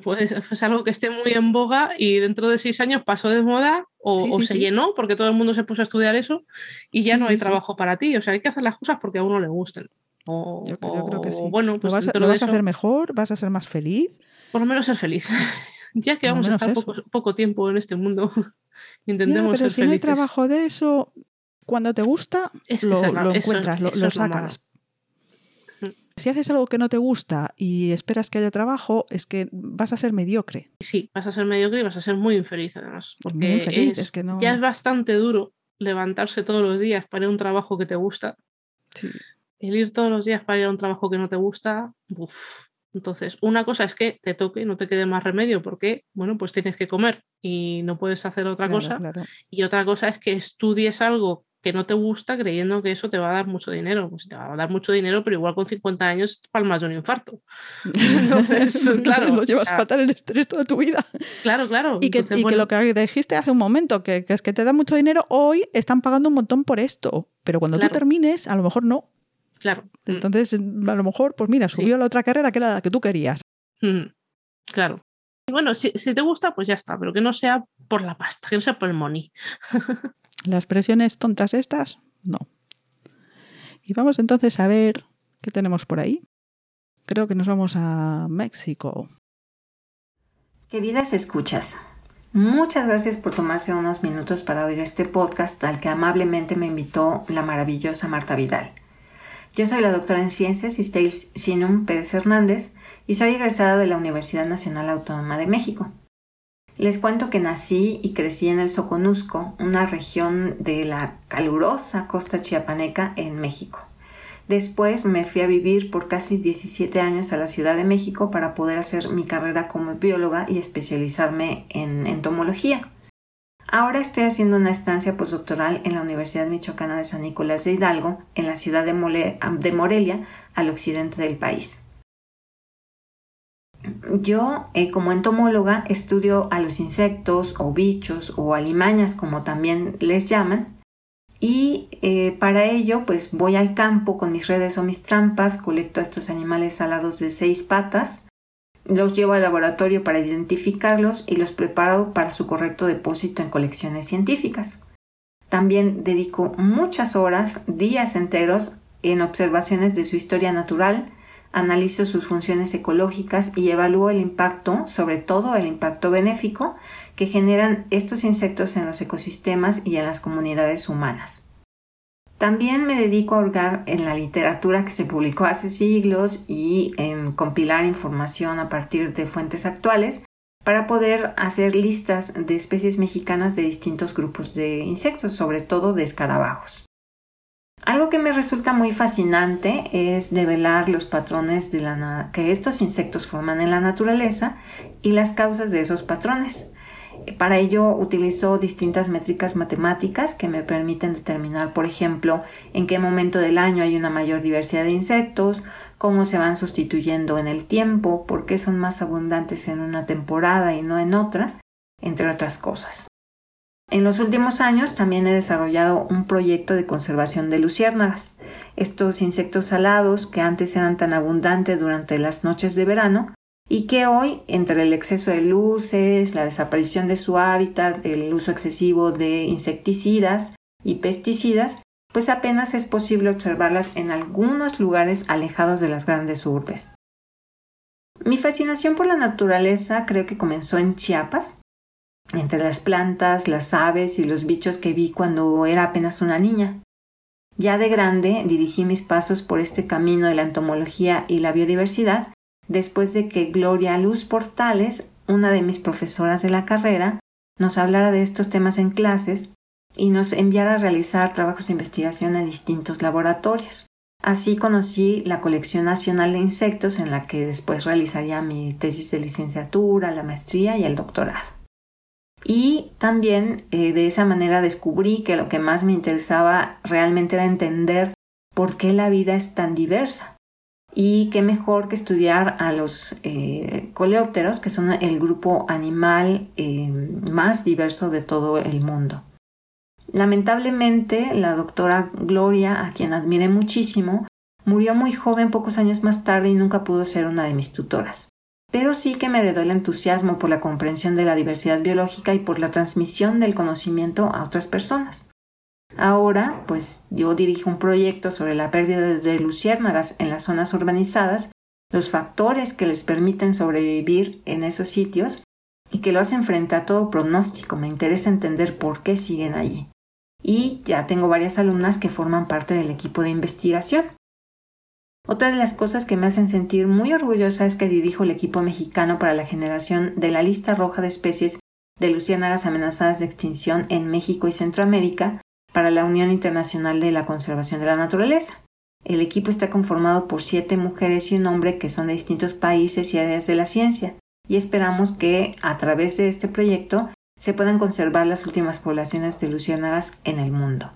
Puede ser es algo que esté muy en boga y dentro de seis años pasó de moda o, Sí, o sí, se sí. llenó porque todo el mundo se puso a estudiar eso y ya no hay trabajo para ti. O sea, hay que hacer las cosas porque a uno le gusten. O, Yo, yo creo que sí. Bueno, pues lo vas, lo vas a hacer mejor, vas a ser más feliz. por lo menos ser feliz. ya que vamos a estar poco, poco tiempo en este mundo, Ya, intentemos pero ser si no hay trabajo de eso, cuando te gusta, Es lo, esa es la- lo encuentras, lo, eso sacas. Si haces algo que no te gusta y esperas que haya trabajo, es que vas a ser mediocre. Sí, vas a ser mediocre y vas a ser muy infeliz además. Porque Muy infeliz, es- es que no- ya es bastante duro levantarse todos los días para ir a un trabajo que te gusta. Sí. El ir todos los días para ir a un trabajo que no te gusta, uff. Entonces, una cosa es que te toque, no te quede más remedio porque, bueno, pues tienes que comer y no puedes hacer otra Claro, cosa. claro. Y otra cosa es que estudies algo que no te gusta creyendo que eso te va a dar mucho dinero. Pues te va a dar mucho dinero, pero igual con 50 años palmas de un infarto. Entonces, claro, lo llevas o sea, fatal el estrés toda tu vida. Claro, claro. Y, que, Entonces, y que lo que dijiste hace un momento, que, que es que te da mucho dinero, hoy están pagando un montón por esto. Pero cuando Claro. tú termines, a lo mejor no. Claro. mm, Entonces, a lo mejor, pues mira, Sí. subió a la otra carrera que era la que tú querías. Mm, Claro. Y bueno, si, si te gusta, pues ya está, pero que no sea por la pasta, que no sea por el money. Las presiones tontas estas, no. Y vamos entonces a ver qué tenemos por ahí. Creo que nos vamos a México. Queridas escuchas, muchas gracias por tomarse unos minutos para oír este podcast al que amablemente me invitó la maravillosa Marta Vidal. Yo soy la doctora en Ciencias Istel Sinum Pérez Hernández y soy egresada de la Universidad Nacional Autónoma de México. Les cuento que nací y crecí en el Soconusco, una región de la calurosa costa chiapaneca en México. Después me fui a vivir por casi 17 años a la Ciudad de México para poder hacer mi carrera como bióloga y especializarme en entomología. Ahora estoy haciendo una estancia postdoctoral en la Universidad Michoacana de San Nicolás de Hidalgo, en la ciudad de, Morelia, al occidente del país. Yo, eh, como entomóloga, estudio a los insectos o bichos o alimañas, como también les llaman, y eh, para ello, pues voy al campo con mis redes o mis trampas, colecto a estos animales alados de seis patas, los llevo al laboratorio para identificarlos y los preparo para su correcto depósito en colecciones científicas. También dedico muchas horas, días enteros, en observaciones de su historia natural, analizo sus funciones ecológicas y evalúo el impacto, sobre todo el impacto benéfico, que generan estos insectos en los ecosistemas y en las comunidades humanas. También me dedico a hurgar en la literatura que se publicó hace siglos y en compilar información a partir de fuentes actuales para poder hacer listas de especies mexicanas de distintos grupos de insectos, sobre todo de escarabajos. Algo que me resulta muy fascinante es develar los patrones que estos insectos forman en la naturaleza y las causas de esos patrones. Para ello utilizo distintas métricas matemáticas que me permiten determinar, por ejemplo, en qué momento del año hay una mayor diversidad de insectos, cómo se van sustituyendo en el tiempo, por qué son más abundantes en una temporada y no en otra, entre otras cosas. En los últimos años también he desarrollado un proyecto de conservación de luciérnagas. Estos insectos alados que antes eran tan abundantes durante las noches de verano y que hoy, entre el exceso de luces, la desaparición de su hábitat, el uso excesivo de insecticidas y pesticidas, pues apenas es posible observarlas en algunos lugares alejados de las grandes urbes. Mi fascinación por la naturaleza creo que comenzó en Chiapas, entre las plantas, las aves y los bichos que vi cuando era apenas una niña. Ya de grande dirigí mis pasos por este camino de la entomología y la biodiversidad después de que Gloria Luz Portales, una de mis profesoras de la carrera, nos hablara de estos temas en clases y nos enviara a realizar trabajos de investigación en distintos laboratorios. Así conocí la colección nacional de insectos en la que después realizaría mi tesis de licenciatura, la maestría y el doctorado. Y también eh, de esa manera descubrí que lo que más me interesaba realmente era entender por qué la vida es tan diversa y qué mejor que estudiar a los eh, coleópteros, que son el grupo animal eh, más diverso de todo el mundo. Lamentablemente, la doctora Gloria, a quien admiré muchísimo, murió muy joven pocos años más tarde y nunca pudo ser una de mis tutoras. Pero sí que me heredó el entusiasmo por la comprensión de la diversidad biológica y por la transmisión del conocimiento a otras personas. Ahora, pues yo dirijo un proyecto sobre la pérdida de luciérnagas en las zonas urbanizadas, los factores que les permiten sobrevivir en esos sitios y que lo hacen frente a todo pronóstico. Me interesa entender por qué siguen allí. Y ya tengo varias alumnas que forman parte del equipo de investigación. Otra de las cosas que me hacen sentir muy orgullosa es que dirijo el equipo mexicano para la generación de la lista roja de especies de luciérnagas amenazadas de extinción en México y Centroamérica para la Unión Internacional de la Conservación de la Naturaleza. El equipo está conformado por siete mujeres y un hombre que son de distintos países y áreas de la ciencia, y esperamos que a través de este proyecto se puedan conservar las últimas poblaciones de en el mundo.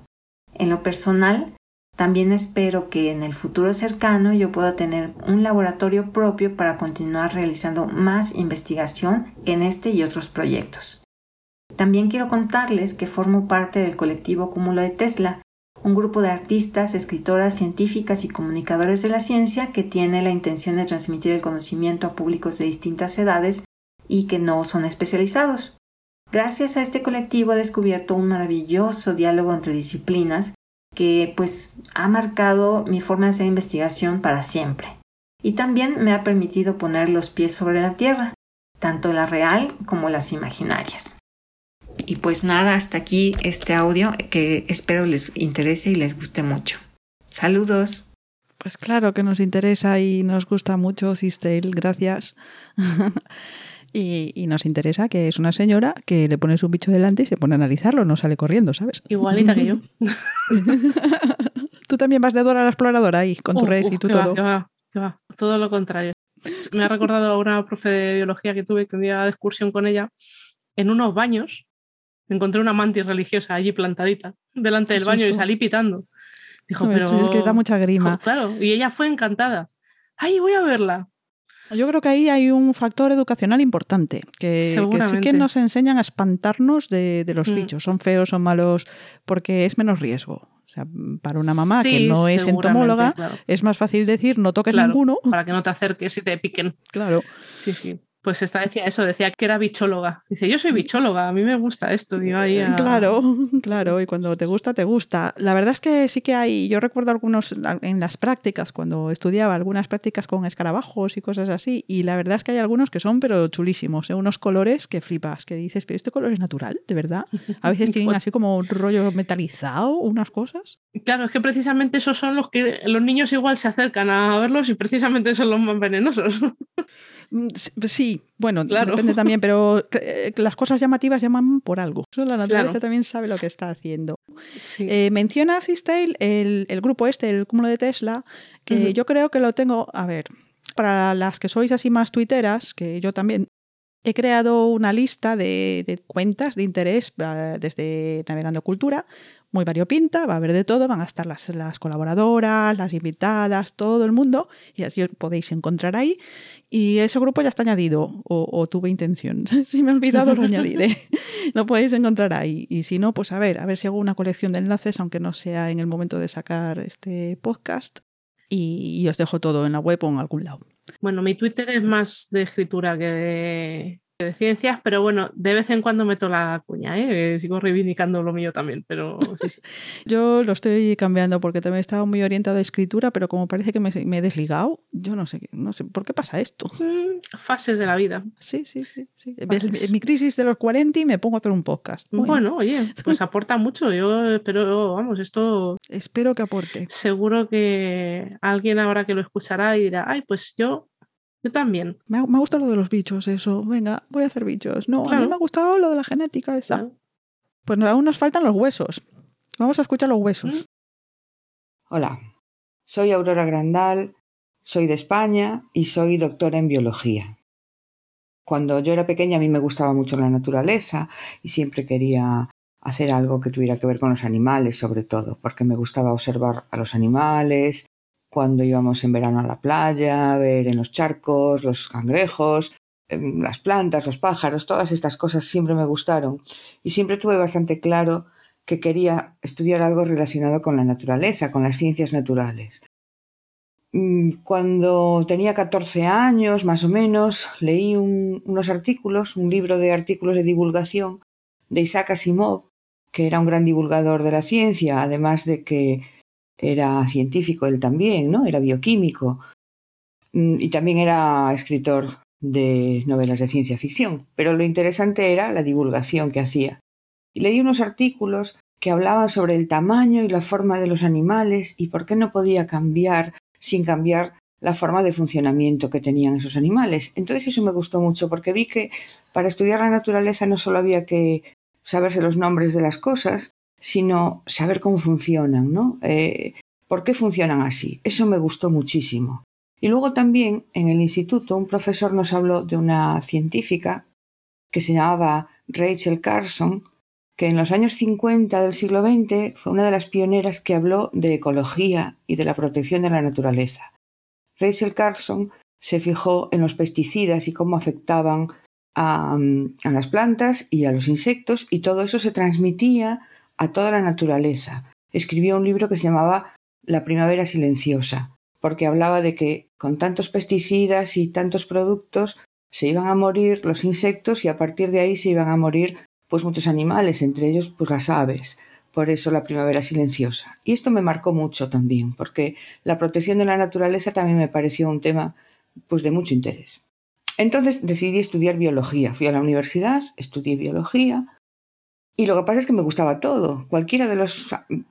En lo personal, también espero que en el futuro cercano yo pueda tener un laboratorio propio para continuar realizando más investigación en este y otros proyectos. También quiero contarles que formo parte del colectivo Cúmulo de Tesla, un grupo de artistas, escritoras, científicas y comunicadores de la ciencia que tiene la intención de transmitir el conocimiento a públicos de distintas edades y que no son especializados. Gracias a este colectivo he descubierto un maravilloso diálogo entre disciplinas que pues ha marcado mi forma de hacer investigación para siempre. Y también me ha permitido poner los pies sobre la tierra, tanto la real como las imaginarias. Y pues nada, hasta aquí este audio que espero les interese y les guste mucho. Saludos. Pues claro que nos interesa y nos gusta mucho Sistel, gracias. y, y, nos interesa que es una señora que le pones un bicho delante y se pone a analizarlo, no sale corriendo, ¿sabes? Igualita que yo. Tú también vas de Dora a la exploradora ahí, con tu Uh, red uh, y tú todo. Va, que va, que va. Todo lo contrario. Me ha recordado a una profe de biología que tuve que un día de excursión con ella, en unos baños, encontré una mantis religiosa allí plantadita delante del baño y salí pitando. Dijo, No, pero. es que da mucha grima. Dijo, Claro, y ella fue encantada. ¡Ay, voy a verla! Yo creo que ahí hay un factor educacional importante, que, que sí que nos enseñan a espantarnos de, de los Mm. bichos, son feos, son malos, porque es menos riesgo. O sea, para una mamá que no es entomóloga, claro. es más fácil decir no toques Claro, ninguno. Para que no te acerques y te piquen. Claro. Sí, sí. Pues esta decía eso, decía que era bichóloga. Dice, yo soy bichóloga, a mí me gusta esto. Digo, ahí a- Claro, claro, y cuando te gusta, te gusta. La verdad es que sí que hay, yo recuerdo algunos en las prácticas, cuando estudiaba algunas prácticas con escarabajos y cosas así, y la verdad es que hay algunos que son pero chulísimos, ¿eh? unos colores que flipas, que dices, pero este color es natural, de verdad. A veces tienen así como un rollo metalizado, unas cosas. Claro, es que precisamente esos son los que los niños igual se acercan a verlos y precisamente son los más venenosos. Mm, s- Sí, bueno, Claro. depende también, pero eh, las cosas llamativas llaman por algo. La naturaleza Claro. también sabe lo que está haciendo. Sí. Eh, menciona Sistale el, el grupo este, el cúmulo de Tesla, que yo creo que lo tengo, a ver, para las que sois así más tuiteras, que yo también, he creado una lista de, de cuentas de interés desde Navegando Cultura, muy variopinta, va a haber de todo, van a estar las, las colaboradoras, las invitadas, todo el mundo, y así os podéis encontrar ahí. Y ese grupo ya está añadido, o, tuve intención. si me he olvidado, lo añadiré. lo podéis encontrar ahí. Y si no, pues a ver, a ver si hago una colección de enlaces, aunque no sea en el momento de sacar este podcast. Y, y os dejo todo en la web o en algún lado. Bueno, mi Twitter es más de escritura que de, de ciencias, pero bueno, de vez en cuando meto la cuña, ¿eh? sigo reivindicando lo mío también, pero sí, sí. Yo lo estoy cambiando porque también estaba muy orientada a escritura, pero como parece que me, me he desligado, yo no sé, no sé por qué pasa esto. Mm, fases de la vida. Sí, sí, sí. sí. En mi crisis de los 40 y me pongo a hacer un podcast. Bueno, oye, pues aporta mucho. Yo espero, vamos, esto Espero que aporte. seguro que alguien ahora que lo escuchará y dirá, ay, pues yo, yo también. Me ha, me ha gustado lo de los bichos, eso. Venga, voy a hacer bichos. No, a mí me ha gustado lo de la genética esa. Claro. Pues aún nos faltan los huesos. Vamos a escuchar los huesos. Hola, soy Aurora Grandal, soy de España y soy doctora en biología. Cuando yo era pequeña a mí me gustaba mucho la naturaleza y siempre quería hacer algo que tuviera que ver con los animales, sobre todo, porque me gustaba observar a los animales, cuando íbamos en verano a la playa, ver en los charcos los cangrejos, em, las plantas, los pájaros, todas estas cosas siempre me gustaron y siempre tuve bastante claro que quería estudiar algo relacionado con la naturaleza, con las ciencias naturales. Mm, Cuando tenía 14 años, más o menos, leí un- unos artículos, un libro de artículos de divulgación de Isaac Asimov, que era un gran divulgador de la ciencia, además de que era científico él también, ¿no? Era bioquímico Mm, y también era escritor de novelas de ciencia ficción. Pero lo interesante era la divulgación que hacía. Leí unos artículos que hablaban sobre el tamaño y la forma de los animales y por qué no podía cambiar sin cambiar la forma de funcionamiento que tenían esos animales. Entonces eso me gustó mucho porque vi que para estudiar la naturaleza no solo había que saberse los nombres de las cosas, sino saber cómo funcionan, ¿no? Eh, ¿Por qué funcionan así? Eso me gustó muchísimo. Y luego también en el instituto un profesor nos habló de una científica que se llamaba Rachel Carson, que en los años 50 del siglo XX fue una de las pioneras que habló de ecología y de la protección de la naturaleza. Rachel Carson se fijó en los pesticidas y cómo afectaban a, a las plantas y a los insectos y todo eso se transmitía a toda la naturaleza. Escribió un libro que se llamaba La primavera silenciosa, porque hablaba de que con tantos pesticidas y tantos productos se iban a morir los insectos y a partir de ahí se iban a morir pues muchos animales, entre ellos pues las aves. Por eso la primavera silenciosa. Y esto me marcó mucho también, porque la protección de la naturaleza también me pareció un tema pues de mucho interés. Entonces decidí estudiar biología. Fui a la universidad, estudié biología y lo que pasa es que me gustaba todo. Cualquiera de los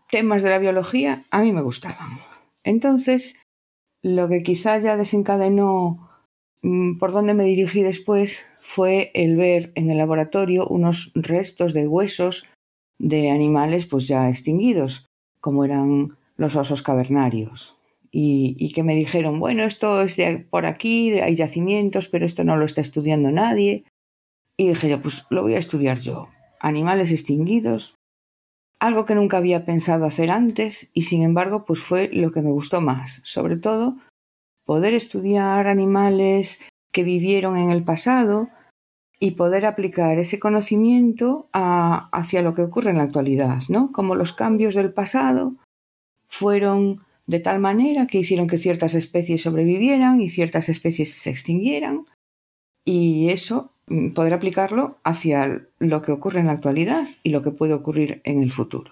temas de la biología a mí me gustaban. Entonces Lo que quizá ya desencadenó mm, por dónde me dirigí después fue el ver en el laboratorio unos restos de huesos de animales pues ya extinguidos, como eran los osos cavernarios. Y, que me dijeron, bueno, esto es de por aquí, hay yacimientos, pero esto no lo está estudiando nadie. Y dije yo, pues lo voy a estudiar yo. Animales extinguidos, algo que nunca había pensado hacer antes y sin embargo pues fue lo que me gustó más, sobre todo poder estudiar animales que vivieron en el pasado y poder aplicar ese conocimiento hacia lo que ocurre en la actualidad, ¿no? Como los cambios del pasado fueron de tal manera que hicieron que ciertas especies sobrevivieran y ciertas especies se extinguieran y eso poder aplicarlo hacia lo que ocurre en la actualidad y lo que puede ocurrir en el futuro.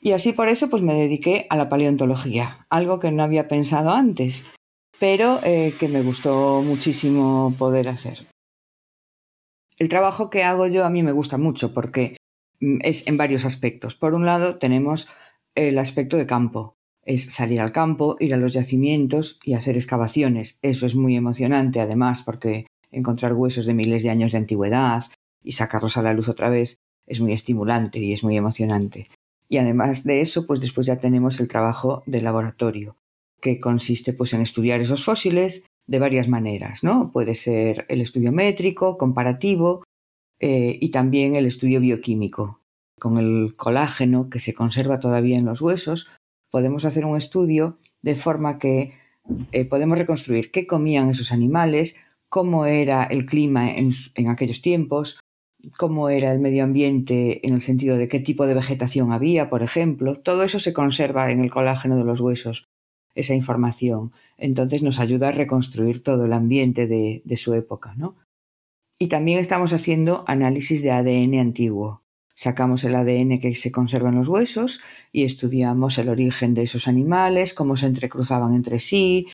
Y así por eso pues me dediqué a la paleontología, algo que no había pensado antes, pero eh, que me gustó muchísimo poder hacer. El trabajo que hago yo a mí me gusta mucho porque mm, es en varios aspectos. Por un lado tenemos el aspecto de campo, es salir al campo, ir a los yacimientos y hacer excavaciones. Eso es muy emocionante además porque encontrar huesos de miles de años de antigüedad y sacarlos a la luz otra vez es muy estimulante y es muy emocionante. Y además de eso, pues después ya tenemos el trabajo de laboratorio, que consiste pues en estudiar esos fósiles de varias maneras, ¿no? Puede ser el estudio métrico, comparativo eh, y también el estudio bioquímico. Con el colágeno que se conserva todavía en los huesos, podemos hacer un estudio de forma que eh, podemos reconstruir qué comían esos animales, cómo era el clima en, aquellos tiempos, cómo era el medio ambiente en el sentido de qué tipo de vegetación había, por ejemplo. Todo eso se conserva en el colágeno de los huesos esa información. Entonces nos ayuda a reconstruir todo el ambiente de, su época. ¿no? Y también estamos haciendo análisis de ADN antiguo. Sacamos el ADN que se conserva en los huesos y estudiamos el origen de esos animales, cómo se entrecruzaban entre sí,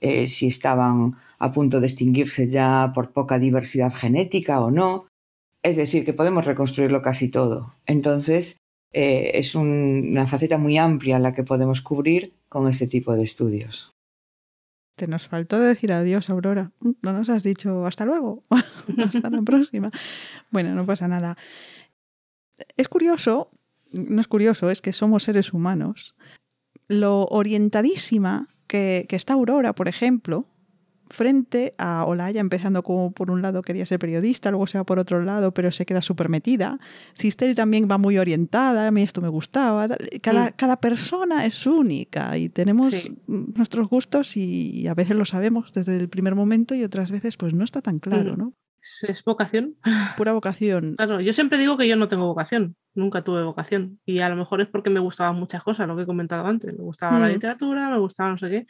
eh, si estaban a punto de extinguirse ya por poca diversidad genética o no. Es decir, que podemos reconstruirlo casi todo. Entonces, eh, es una faceta muy amplia la que podemos cubrir con este tipo de estudios. Te nos faltó decir adiós, Aurora. No nos has dicho hasta luego, hasta la próxima. Bueno, no pasa nada. Es curioso, no es curioso, es que somos seres humanos. Lo orientadísima que, que está Aurora, por ejemplo, frente a Olaya, empezando como por un lado quería ser periodista, luego se va por otro lado, pero se queda súper metida. Sisteri también va muy orientada, a mí esto me gustaba. Cada, mm. cada persona es única y tenemos nuestros gustos y, a veces lo sabemos desde el primer momento y otras veces pues no está tan claro, mm. ¿no? Es, vocación. Pura vocación. Claro, yo siempre digo que yo no tengo vocación, nunca tuve vocación. Y a lo mejor es porque me gustaban muchas cosas, lo que he comentado antes. Me gustaba la mm. literatura, me gustaba no sé qué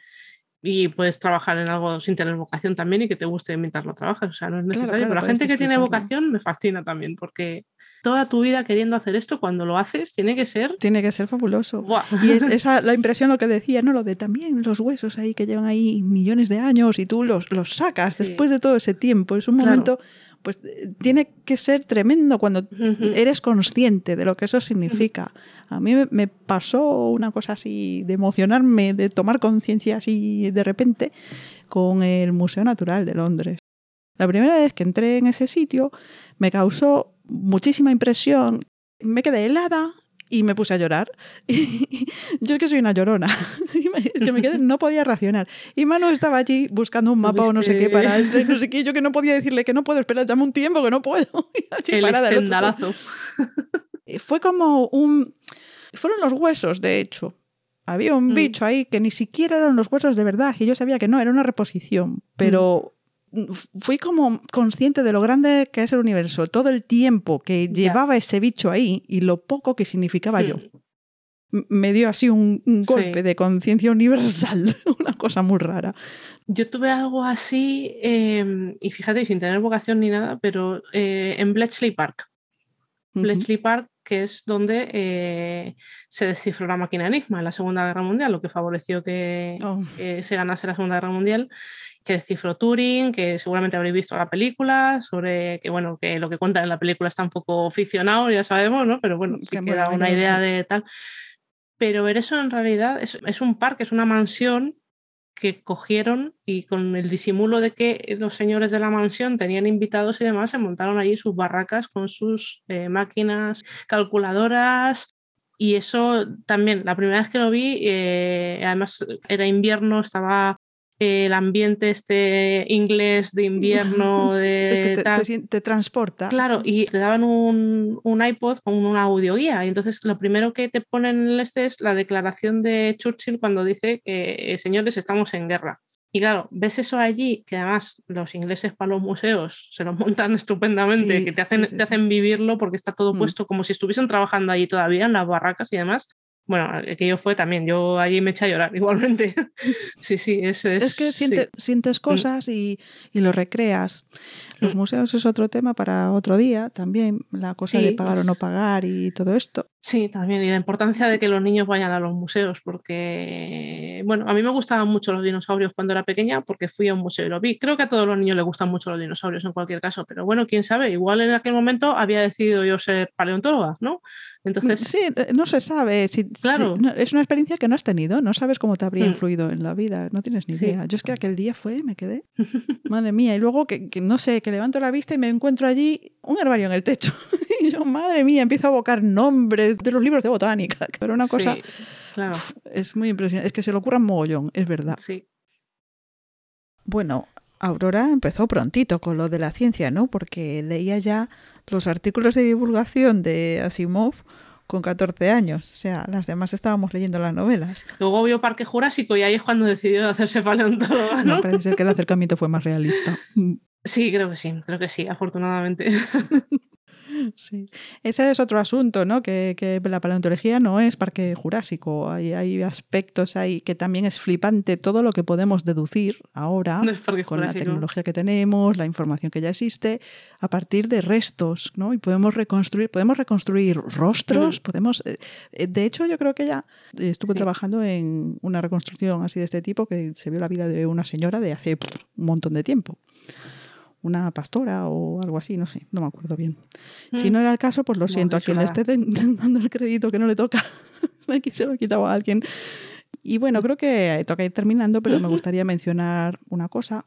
y puedes trabajar en algo sin tener vocación también y que te guste mientras lo trabajas. O sea, no es necesario. pero la gente que tiene vocación me fascina también porque toda tu vida queriendo hacer esto, cuando lo haces, tiene que ser... Tiene que ser fabuloso. Y es esa la impresión lo que decía, ¿no? Lo de también los huesos ahí que llevan ahí millones de años y tú los, los sacas después de todo ese tiempo. Es un momento pues eh, tiene que ser tremendo cuando eres consciente de lo que eso significa. A mí me pasó una cosa así de emocionarme, de tomar conciencia así de repente con el Museo Natural de Londres. La primera vez que entré en ese sitio me causó muchísima impresión. Me quedé helada y me puse a llorar. yo es que soy una llorona. que me quedé, no podía racionar. Y Manu estaba allí buscando un mapa o no sé qué para no sé qué. Yo que no podía decirle que no puedo, esperar dame un tiempo que no puedo. el estendalazo. Fue como un... Fueron los huesos, de hecho. Había un mm. bicho ahí que ni siquiera eran los huesos de verdad y yo sabía que no, era una reposición. Pero fui como consciente de lo grande que es el universo, todo el tiempo que llevaba ese bicho ahí y lo poco que significaba yo. Me dio así un, golpe de conciencia universal, una cosa muy rara. Yo tuve algo así, em, y fíjate, sin tener vocación ni nada, pero eh, en Bletchley Park. Bletchley Park, que es donde eh, se descifró la máquina Enigma en la Segunda Guerra Mundial, lo que favoreció que oh. se ganase la Segunda Guerra Mundial que descifró Turing, que seguramente habréis visto la película, sobre que bueno, que lo que cuentan en la película está un poco ficcionado, ya sabemos, ¿no? Pero bueno, sí que da una idea de tal. Pero ver eso en realidad es, es un parque, es una mansión que cogieron y con el disimulo de que los señores de la mansión tenían invitados y demás, se montaron allí sus barracas con sus eh, máquinas calculadoras. Y eso también, la primera vez que lo vi, eh, además era invierno, estaba el ambiente este inglés de invierno de es que te, te, transporta. Claro, y te daban un, un, iPod con una audioguía. Y entonces lo primero que te ponen en este es la declaración de Churchill cuando dice que, eh, señores, estamos en guerra. Y claro, ves eso allí, que además los ingleses para los museos se lo montan estupendamente, que te hacen, te hacen vivirlo porque está todo mm. puesto como si estuviesen trabajando allí todavía en las barracas y demás bueno, aquello fue también, yo allí me eché a llorar igualmente. sí, sí, es, es, es que sientes mm. cosas y, y, lo recreas. Los mm. museos es otro tema para otro día también, la cosa de pagar o no pagar y todo esto. Sí, también, y la importancia de que los niños vayan a los museos, porque, bueno, a mí me gustaban mucho los dinosaurios cuando era pequeña porque fui a un museo y lo vi. Creo que a todos los niños les gustan mucho los dinosaurios en cualquier caso, pero bueno, quién sabe, igual en aquel momento había decidido yo ser paleontóloga, ¿no? Entonces, sí, eh, no se sabe. Si, claro. Es una experiencia que no has tenido, no sabes cómo te habría mm. influido en la vida, no tienes ni idea. Yo es que aquel día fue, me quedé, madre mía, y luego que, no sé, que levanto la vista y me encuentro allí un herbario en el techo. y yo, madre mía, empiezo a evocar nombres de los libros de botánica, pero una cosa... claro. es muy impresionante, es que se lo ocurran mogollón, es verdad. Sí. Bueno, Aurora empezó prontito con lo de la ciencia, ¿no? Porque leía ya los artículos de divulgación de Asimov con 14 años. O sea, las demás estábamos leyendo las novelas. Luego vio Parque Jurásico y ahí es cuando decidió hacerse paleontóloga, ¿no? no parece ser que el acercamiento fue más realista. Sí, creo que sí, creo que sí, afortunadamente. Sí, ese es otro asunto, ¿no? Que, que, la paleontología no es parque jurásico. Hay, hay, aspectos ahí que también es flipante todo lo que podemos deducir ahora con la tecnología que tenemos, la información que ya existe, a partir de restos, ¿no? Y podemos reconstruir, podemos reconstruir rostros, podemos. Eh, eh, de hecho, yo creo que ya estuve trabajando en una reconstrucción así de este tipo que se vio la vida de una señora de hace un montón de tiempo una pastora o algo así, no sé, no me acuerdo bien. Si mm. no era el caso, pues lo siento, a quien le esté dando el crédito que no le toca, aquí se lo he quitado a alguien. Y bueno, creo que toca ir terminando, pero me gustaría mencionar una cosa.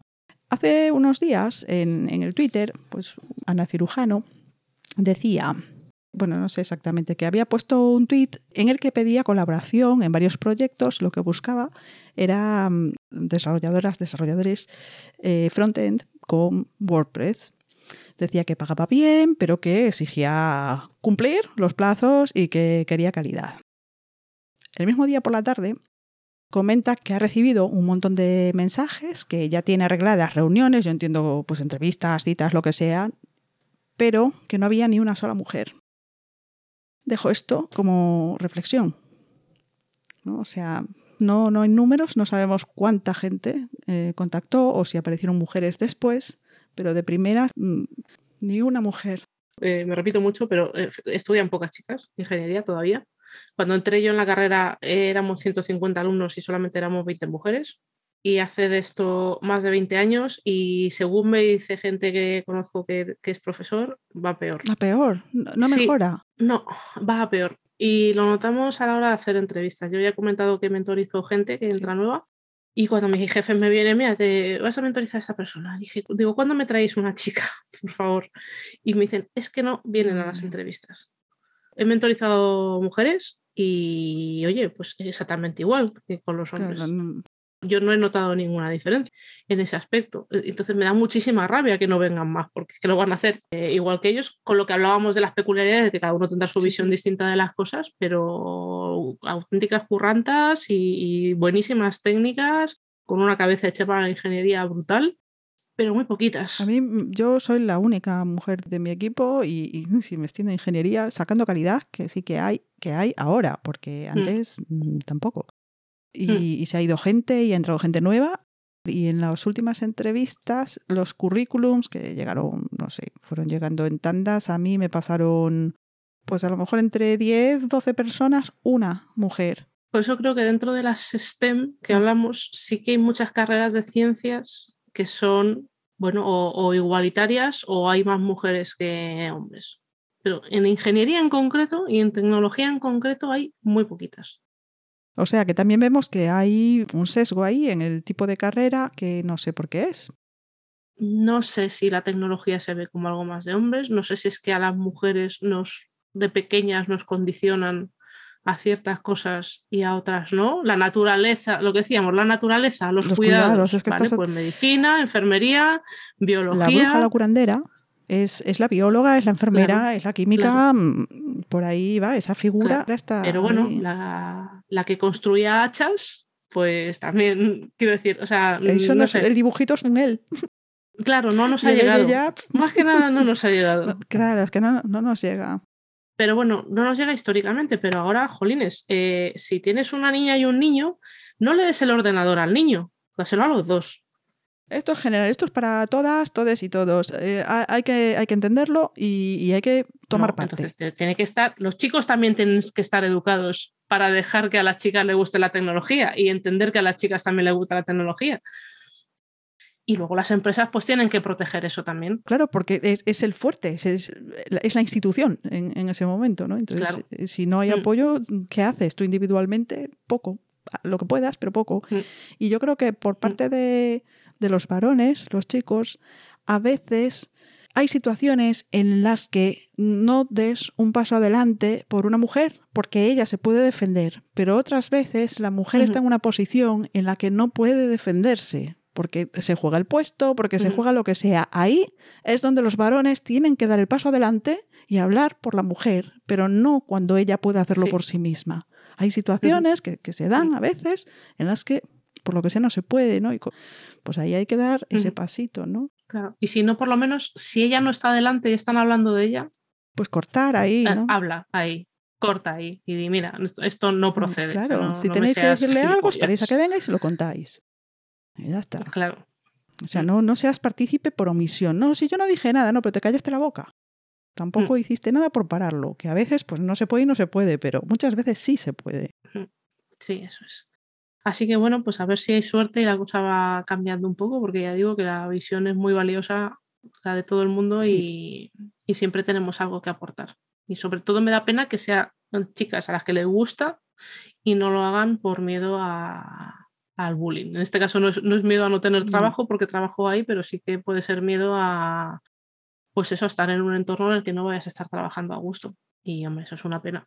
Hace unos días en, en el Twitter, pues Ana Cirujano decía, bueno, no sé exactamente, que había puesto un tweet en el que pedía colaboración en varios proyectos. Lo que buscaba era mm, desarrolladoras, desarrolladores eh, front-end con WordPress. Decía que pagaba bien, pero que exigía cumplir los plazos y que quería calidad. El mismo día por la tarde comenta que ha recibido un montón de mensajes, que ya tiene arregladas reuniones, yo entiendo pues entrevistas, citas, lo que sea, pero que no había ni una sola mujer dejo esto como reflexión. ¿no? O sea, no, no hay números, no sabemos cuánta gente eh, contactó o si aparecieron mujeres después, pero de primeras, mm, ni una mujer. Eh, me repito mucho, pero eh, estudian pocas chicas, ingeniería todavía. Cuando entré yo en la carrera éramos 150 alumnos y solamente éramos 20 mujeres y hace de esto más de 20 años y según me dice gente que conozco que, es profesor, va peor. Va peor, no, mejora. no, va a peor. Y lo notamos a la hora de hacer entrevistas. Yo ya he comentado que mentorizo gente que entra nueva y cuando mis jefes me vienen, mira, te vas a mentorizar a esta persona. Dije, digo, ¿cuándo me traéis una chica? Por favor. Y me dicen, es que no vienen a las mm. entrevistas. He mentorizado mujeres y, oye, pues exactamente igual que con los hombres yo no he notado ninguna diferencia en ese aspecto. E, entonces me da muchísima rabia que no vengan más, porque es que lo van a hacer eh, igual que ellos, con lo que hablábamos de las peculiaridades, de que cada uno tendrá su visión distinta de las cosas, pero auténticas currantas y, buenísimas técnicas, con una cabeza hecha para la ingeniería brutal. Pero muy poquitas. A mí, yo soy la única mujer de mi equipo y, si me extiendo ingeniería, sacando calidad, que sí que hay, que hay ahora, porque mm. antes mm, tampoco. Hmm. y, se ha ido gente y ha entrado gente nueva. Y en las últimas entrevistas, los currículums que llegaron, no sé, fueron llegando en tandas, a mí me pasaron, pues a lo mejor entre 10, 12 personas, una mujer. Por eso creo que dentro de las STEM que hablamos, sí que hay muchas carreras de ciencias que son, bueno, o igualitarias o hay más mujeres que hombres. Pero en ingeniería en concreto y en tecnología en concreto hay muy poquitas. O sea que también vemos que hay un sesgo ahí en el tipo de carrera que no sé por qué es. No sé si la tecnología se ve como algo más de hombres, no sé si es que a las mujeres nos de pequeñas nos condicionan a ciertas cosas y a otras no. La naturaleza, lo que decíamos, la naturaleza, los, cuidados, es que pues medicina, enfermería, biología. La bruja, la curandera, es, es, la bióloga, es la enfermera, es la química, mm, por ahí va, esa figura está Pero bueno, la, la, que construía hachas, pues también, quiero decir, o sea, Eso no, sé. el dibujito es un él. Claro, no nos ha llegado. Más que nada no nos ha llegado. Claro, es que no, no nos llega. Pero bueno, no nos llega históricamente, pero ahora, jolines, eh, si tienes una niña y un niño, no le des el ordenador al niño, dáselo a los dos. Esto es general, esto es para todas, todes y todos. Eh, hay, que, hay que entenderlo y, hay que tomar parte. Entonces, tiene que estar, los chicos también tienen que estar educados para dejar que a las chicas les guste la tecnología y entender que a las chicas también les gusta la tecnología y luego las empresas pues tienen que proteger eso también. Claro, porque es, el fuerte, es, la institución en, ese momento, ¿no? Entonces, eh, si no hay mm. apoyo, ¿qué haces tú individualmente? Poco, lo que puedas, pero poco. Mm. Y yo creo que por mm. parte de, de los varones, los chicos, a veces hay situaciones en las que no des un paso adelante por una mujer, porque ella se puede defender, pero otras veces la mujer está en una posición en la que no puede defenderse, porque se juega el puesto, porque se juega lo que sea. Ahí es donde los varones tienen que dar el paso adelante y hablar por la mujer, pero no cuando ella puede hacerlo por sí misma. Hay situaciones que, se dan a veces en las que por lo que sea no se puede, ¿no? Y pues ahí hay que dar ese pasito, ¿no? Claro. Y si no, por lo menos, si ella no está adelante y están hablando de ella, pues cortar ahí, ¿no? Habla ahí, corta ahí y di, mira, esto no mm, procede. Claro, si tenéis que decirle algo, esperéis a que venga y se lo contáis. Y ya está. Claro. O sea, no, no seas partícipe por omisión. No, si yo no dije nada, no, pero te callaste la boca. Tampoco mm. hiciste nada por pararlo, que a veces pues no se puede y no se puede, pero muchas veces sí se puede. Sí, eso es. Así que bueno, pues a ver si hay suerte y la cosa va cambiando un poco, porque ya digo que la visión es muy valiosa, la de todo el mundo, y, y, siempre tenemos algo que aportar. Y sobre todo me da pena que sean chicas a las que les gusta y no lo hagan por miedo a, al bullying. En este caso no es, miedo a no tener trabajo porque trabajo ahí, pero sí que puede ser miedo a, pues eso, a estar en un entorno en el que no vayas a estar trabajando a gusto. Y hombre, eso es una pena.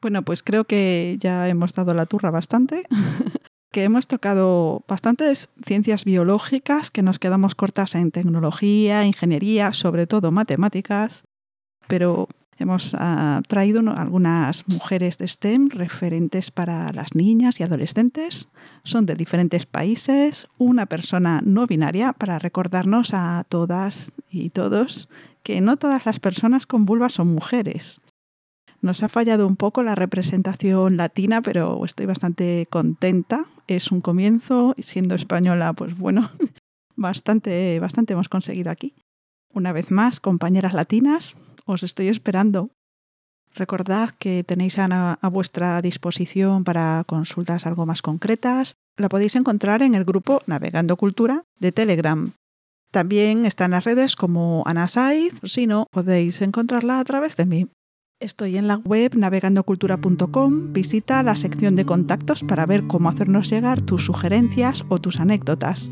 Bueno, pues creo que ya hemos dado la turra bastante, que hemos tocado bastantes ciencias biológicas, que nos quedamos cortas en tecnología, ingeniería, sobre todo matemáticas, pero Hemos ah, traído algunas mujeres de STEM referentes para las niñas y adolescentes. Son de diferentes países. Una persona no binaria para recordarnos a todas y todos que no todas las personas con vulva son mujeres. Nos ha fallado un poco la representación latina, pero estoy bastante contenta. Es un comienzo y siendo española, pues bueno, bastante, bastante hemos conseguido aquí. Una vez más, compañeras latinas, os estoy esperando. Recordad que tenéis a, a, vuestra disposición para consultas algo más concretas. La podéis encontrar en el grupo Navegando Cultura de Telegram. También está en las redes como Ana Saiz, si no, podéis encontrarla a través de mí. Estoy en la web navegandocultura.com. Visita la sección de contactos para ver cómo hacernos llegar tus sugerencias o tus anécdotas.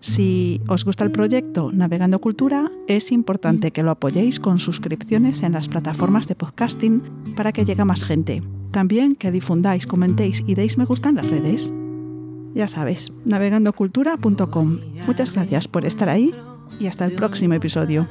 Si os gusta el proyecto Navegando Cultura, es importante que lo apoyéis con suscripciones en las plataformas de podcasting para que llegue más gente. También que difundáis, comentéis y deis me gusta en las redes. Ya sabes, navegandocultura.com. Muchas gracias por estar ahí y hasta el próximo episodio.